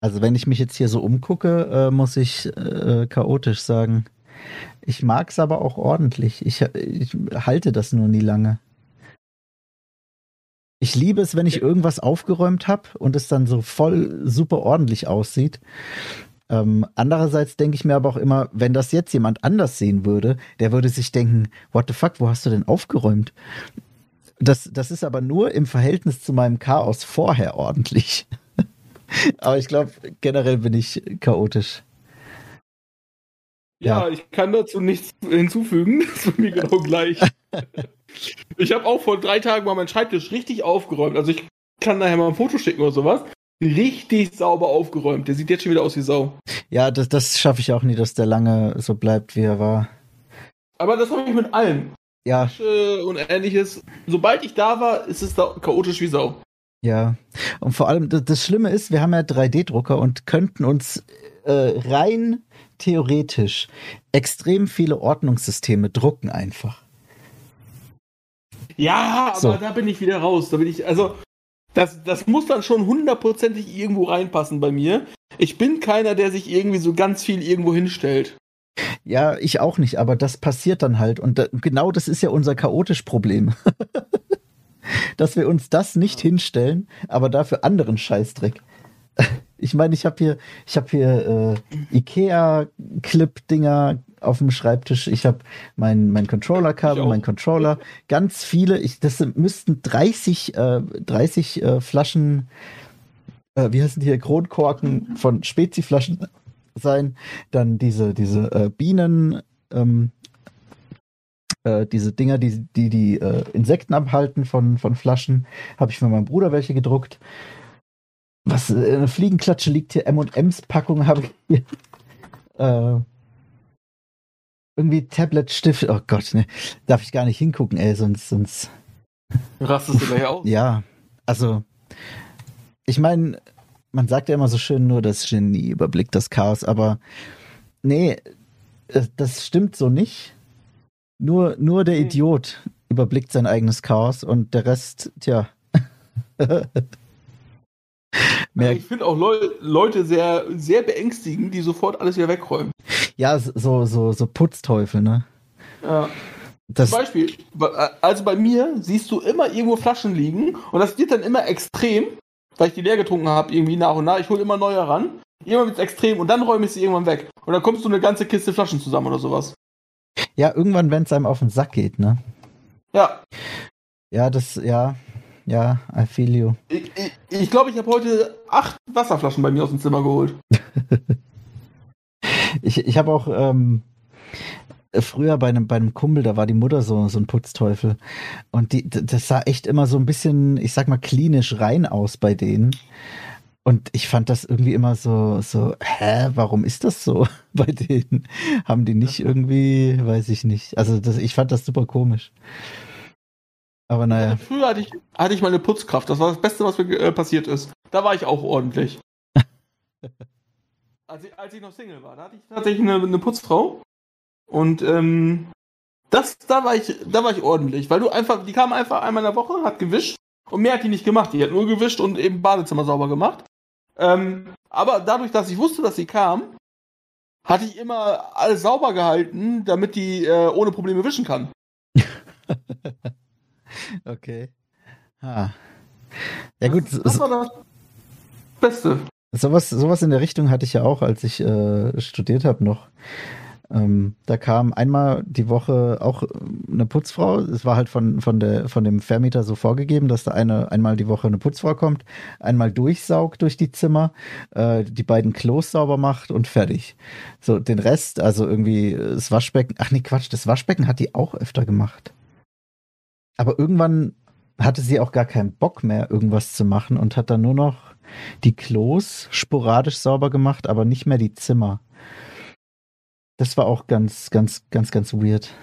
also wenn ich mich jetzt hier so umgucke, äh, muss ich äh, chaotisch sagen. Ich mag's aber auch ordentlich. Ich, ich halte das nur nie lange. Ich liebe es, wenn ich irgendwas aufgeräumt habe und es dann so voll super ordentlich aussieht. Ähm, andererseits denke ich mir aber auch immer, wenn das jetzt jemand anders sehen würde, der würde sich denken, what the fuck, wo hast du denn aufgeräumt? Das, das ist aber nur im Verhältnis zu meinem Chaos vorher ordentlich. [laughs] aber ich glaube, generell bin ich chaotisch. Ja, Ja. ich kann dazu nichts hinzufügen. Das [laughs] ist mir genau gleich. [laughs] ich habe auch vor drei Tagen mal meinen Schreibtisch richtig aufgeräumt. Also ich kann nachher mal ein Foto schicken oder sowas. Richtig sauber aufgeräumt. Der sieht jetzt schon wieder aus wie Sau. Ja, das, das schaffe ich auch nie, dass der lange so bleibt, wie er war. Aber das habe ich mit allem. Ja, Und ähnliches. Sobald ich da war, ist es da chaotisch wie Sau. ja. Und vor allem, das, das Schlimme ist, wir haben ja 3D-Drucker und könnten uns äh, rein theoretisch extrem viele Ordnungssysteme drucken einfach. Ja, aber So. da bin ich wieder raus. Da bin ich, also, das, das muss dann schon hundertprozentig irgendwo reinpassen bei mir. Ich bin keiner, der sich irgendwie so ganz viel irgendwo hinstellt. Ja, ich auch nicht, aber das passiert dann halt. Und da, genau das ist ja unser chaotisch Problem. [laughs] Dass wir uns das nicht hinstellen, aber dafür anderen Scheißdreck. [laughs] Ich meine, ich habe hier, ich habe hier äh, Ikea-Clip-Dinger auf dem Schreibtisch. Ich habe mein, mein Controller-Kabel, mein Controller, ganz viele. Ich, das müssten 30, äh, 30 äh, Flaschen, äh, wie heißen die hier, Kronkorken von Speziflaschen sein. Dann diese, diese äh, Bienen, ähm, äh, diese Dinger, die die, die äh, Insekten abhalten von, von Flaschen. Habe ich für meinen Bruder welche gedruckt. Was, äh, eine Fliegenklatsche liegt hier, M&M's Packung habe ich hier. Äh, irgendwie Tablet, Stift, oh Gott, ne, darf ich gar nicht hingucken, ey, sonst, sonst, Rastest du gleich [laughs] aus? ja, also, ich meine, man sagt ja immer so schön, nur das Genie überblickt das Chaos, aber nee, das stimmt so nicht. Nur, nur der Hm. Idiot überblickt sein eigenes Chaos und der Rest, tja. [laughs] Mehr, Ich finde auch Leu Leute sehr, sehr beängstigend, die sofort alles wieder wegräumen. Ja, so, so, so Putzteufel, ne? Ja. Das, Zum Beispiel, also bei mir siehst du immer irgendwo Flaschen liegen und das wird dann immer extrem, weil ich die leer getrunken habe, irgendwie nach und nach. Ich hole immer neue ran. Irgendwann wird es extrem und dann räume ich sie irgendwann weg. Und dann kommst du eine ganze Kiste Flaschen zusammen oder sowas. ja, irgendwann, wenn es einem auf den Sack geht, ne? Ja, Ja, das, ja, ja, I feel you. ich glaube, ich, ich, glaub, ich habe heute acht Wasserflaschen bei mir aus dem Zimmer geholt. [laughs] Ich, ich habe auch, ähm, früher bei einem, bei einem Kumpel, da war die Mutter so, so ein Putzteufel. Und die, das sah echt immer so ein bisschen, ich sag mal, klinisch rein aus bei denen. Und ich fand das irgendwie immer so, so, hä, warum ist das so [laughs] bei denen? Haben die nicht irgendwie, weiß ich nicht. Also das, ich fand das super komisch. Aber naja. Früher hatte ich, hatte ich mal eine Putzkraft. Das war das Beste, was mir äh, passiert ist. Da war ich auch ordentlich. [laughs] als, ich, als ich noch Single war, da hatte ich tatsächlich eine, eine Putzfrau. Und ähm, das, da war ich, da war ich ordentlich, weil du einfach, die kam einfach einmal in der Woche, hat gewischt und mehr hat die nicht gemacht. Die hat nur gewischt und eben Badezimmer sauber gemacht. Ähm, aber dadurch, dass ich wusste, dass sie kam, hatte ich immer alles sauber gehalten, damit die äh, ohne Probleme wischen kann. [laughs] okay. Ha. Ja gut. Das, das war das Beste. Sowas, sowas in der Richtung hatte ich ja auch, als ich äh, studiert habe noch. Ähm, da kam einmal die Woche auch eine Putzfrau. Es war halt von, von, der, von dem Vermieter so vorgegeben, dass da eine, einmal die Woche eine Putzfrau kommt, einmal durchsaugt durch die Zimmer, äh, die beiden Klos sauber macht und fertig. So, den Rest, also irgendwie das Waschbecken, ach nee, Quatsch, das Waschbecken hat die auch öfter gemacht. Aber irgendwann hatte sie auch gar keinen Bock mehr, irgendwas zu machen und hat dann nur noch die Klos sporadisch sauber gemacht, aber nicht mehr die Zimmer. Das war auch ganz, ganz, ganz, ganz weird.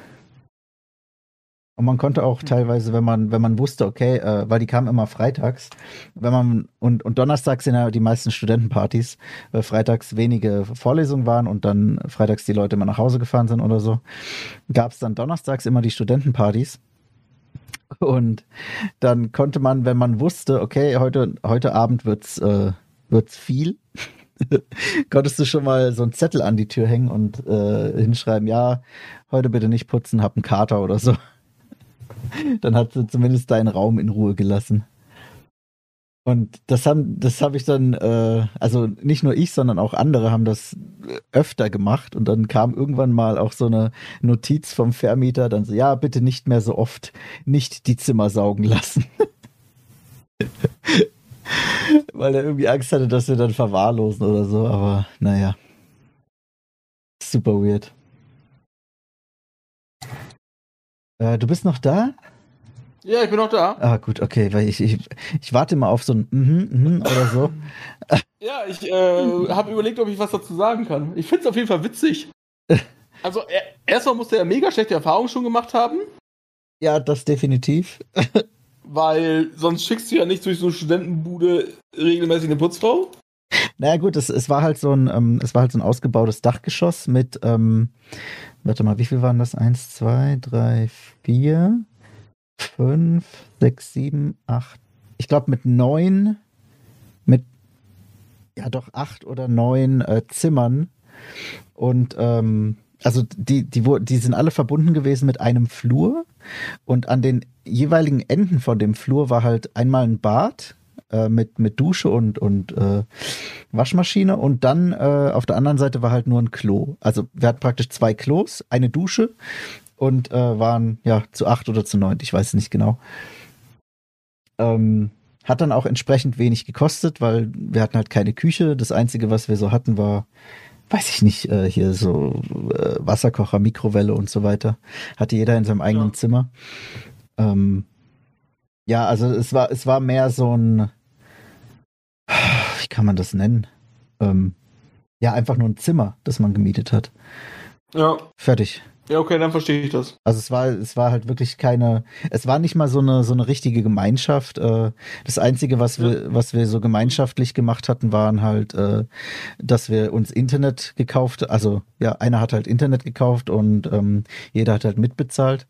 Und man konnte auch hm. teilweise, wenn man, wenn man wusste, okay, äh, weil die kamen immer freitags, wenn man und, und donnerstags sind ja die meisten Studentenpartys, weil freitags wenige Vorlesungen waren und dann freitags die Leute immer nach Hause gefahren sind oder so, gab es dann donnerstags immer die Studentenpartys. Und dann konnte man, wenn man wusste, okay, heute, heute Abend wird's, äh, wird's viel, [laughs] konntest du schon mal so einen Zettel an die Tür hängen und äh, hinschreiben, ja, heute bitte nicht putzen, hab einen Kater oder so. [laughs] Dann hat sie zumindest deinen Raum in Ruhe gelassen. Und das haben, das habe ich dann, äh, also nicht nur ich, sondern auch andere haben das öfter gemacht. Und dann kam irgendwann mal auch so eine Notiz vom Vermieter, dann so, ja, bitte nicht mehr so oft, nicht die Zimmer saugen lassen. [laughs] Weil er irgendwie Angst hatte, dass wir dann verwahrlosen oder so, aber naja. Super weird. Äh, du bist noch da? Ja, ich bin noch da. Ah, gut, okay, weil ich, ich, ich warte mal auf so ein mhm, mhm oder so. [laughs] ja, ich äh, habe überlegt, ob ich was dazu sagen kann. Ich finde es auf jeden Fall witzig. [laughs] Also, er, erstmal musste er mega schlechte Erfahrungen schon gemacht haben. Ja, das definitiv. [laughs] weil sonst schickst du ja nicht durch so eine Studentenbude regelmäßig eine Putzfrau. Naja gut, es, es war halt so ein, ähm, es war halt so ein ausgebautes Dachgeschoss mit, ähm, warte mal, wie viel waren das? Eins, zwei, drei, vier, fünf, sechs, sieben, acht. Ich glaube mit neun, mit ja doch acht oder neun äh, Zimmern und ähm, also die, die, die sind alle verbunden gewesen mit einem Flur und an den jeweiligen Enden von dem Flur war halt einmal ein Bad äh, mit, mit Dusche und, und äh, Waschmaschine und dann äh, auf der anderen Seite war halt nur ein Klo. Also wir hatten praktisch zwei Klos, eine Dusche und äh, waren ja zu acht oder zu neun, ich weiß es nicht genau. Ähm, hat dann auch entsprechend wenig gekostet, weil wir hatten halt keine Küche. Das Einzige, was wir so hatten, war weiß ich nicht, äh, hier so äh, Wasserkocher, Mikrowelle und so weiter. Hatte jeder in seinem eigenen ja. Zimmer. Ähm, ja, also es war, es war mehr so ein, wie kann man das nennen? Ähm, ja, einfach nur ein Zimmer, das man gemietet hat. Ja. Fertig. Ja, okay, dann verstehe ich das. Also es war, es war halt wirklich keine, es war nicht mal so eine, so eine richtige Gemeinschaft. Äh, das Einzige, was wir, was wir so gemeinschaftlich gemacht hatten, waren halt, äh, dass wir uns Internet gekauft, also ja, einer hat halt Internet gekauft und ähm, jeder hat halt mitbezahlt.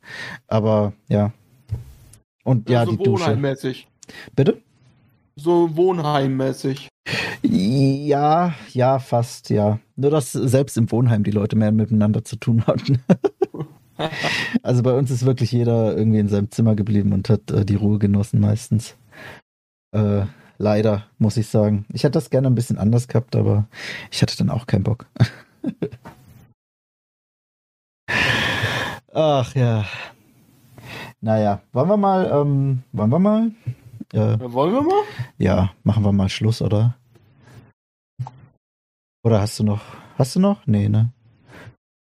Aber ja. Und ja, ja so die Dusche. Bitte? So wohnheimmäßig. Ja, ja, fast, ja. Nur, dass selbst im Wohnheim die Leute mehr miteinander zu tun hatten. [laughs] also bei uns ist wirklich jeder irgendwie in seinem Zimmer geblieben und hat äh, die Ruhe genossen meistens. Äh, leider, muss ich sagen. Ich hätte das gerne ein bisschen anders gehabt, aber ich hatte dann auch keinen Bock. [laughs] Ach ja. Naja, wollen wir mal, ähm, wollen wir mal? Äh, wollen wir mal? Ja, machen wir mal Schluss, oder? Oder hast du noch? Hast du noch? Nee, ne?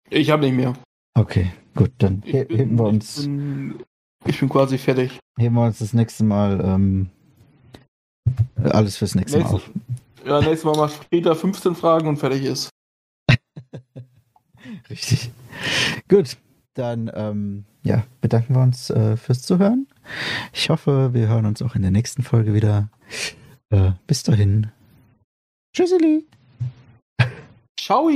Ich habe nicht mehr. Okay, gut, dann Ich he bin- heben wir Ich uns, bin, ich bin quasi fertig. heben wir uns das nächste Mal ähm, alles fürs nächste Mal Nächstes, auf. ja, nächstes Mal macht Peter 15 Fragen und fertig ist. [laughs] Richtig. Gut, dann ähm, ja, bedanken wir uns äh, fürs Zuhören. Ich hoffe, wir hören uns auch in der nächsten Folge wieder. Äh, bis dahin. Tschüsseli. Ciao!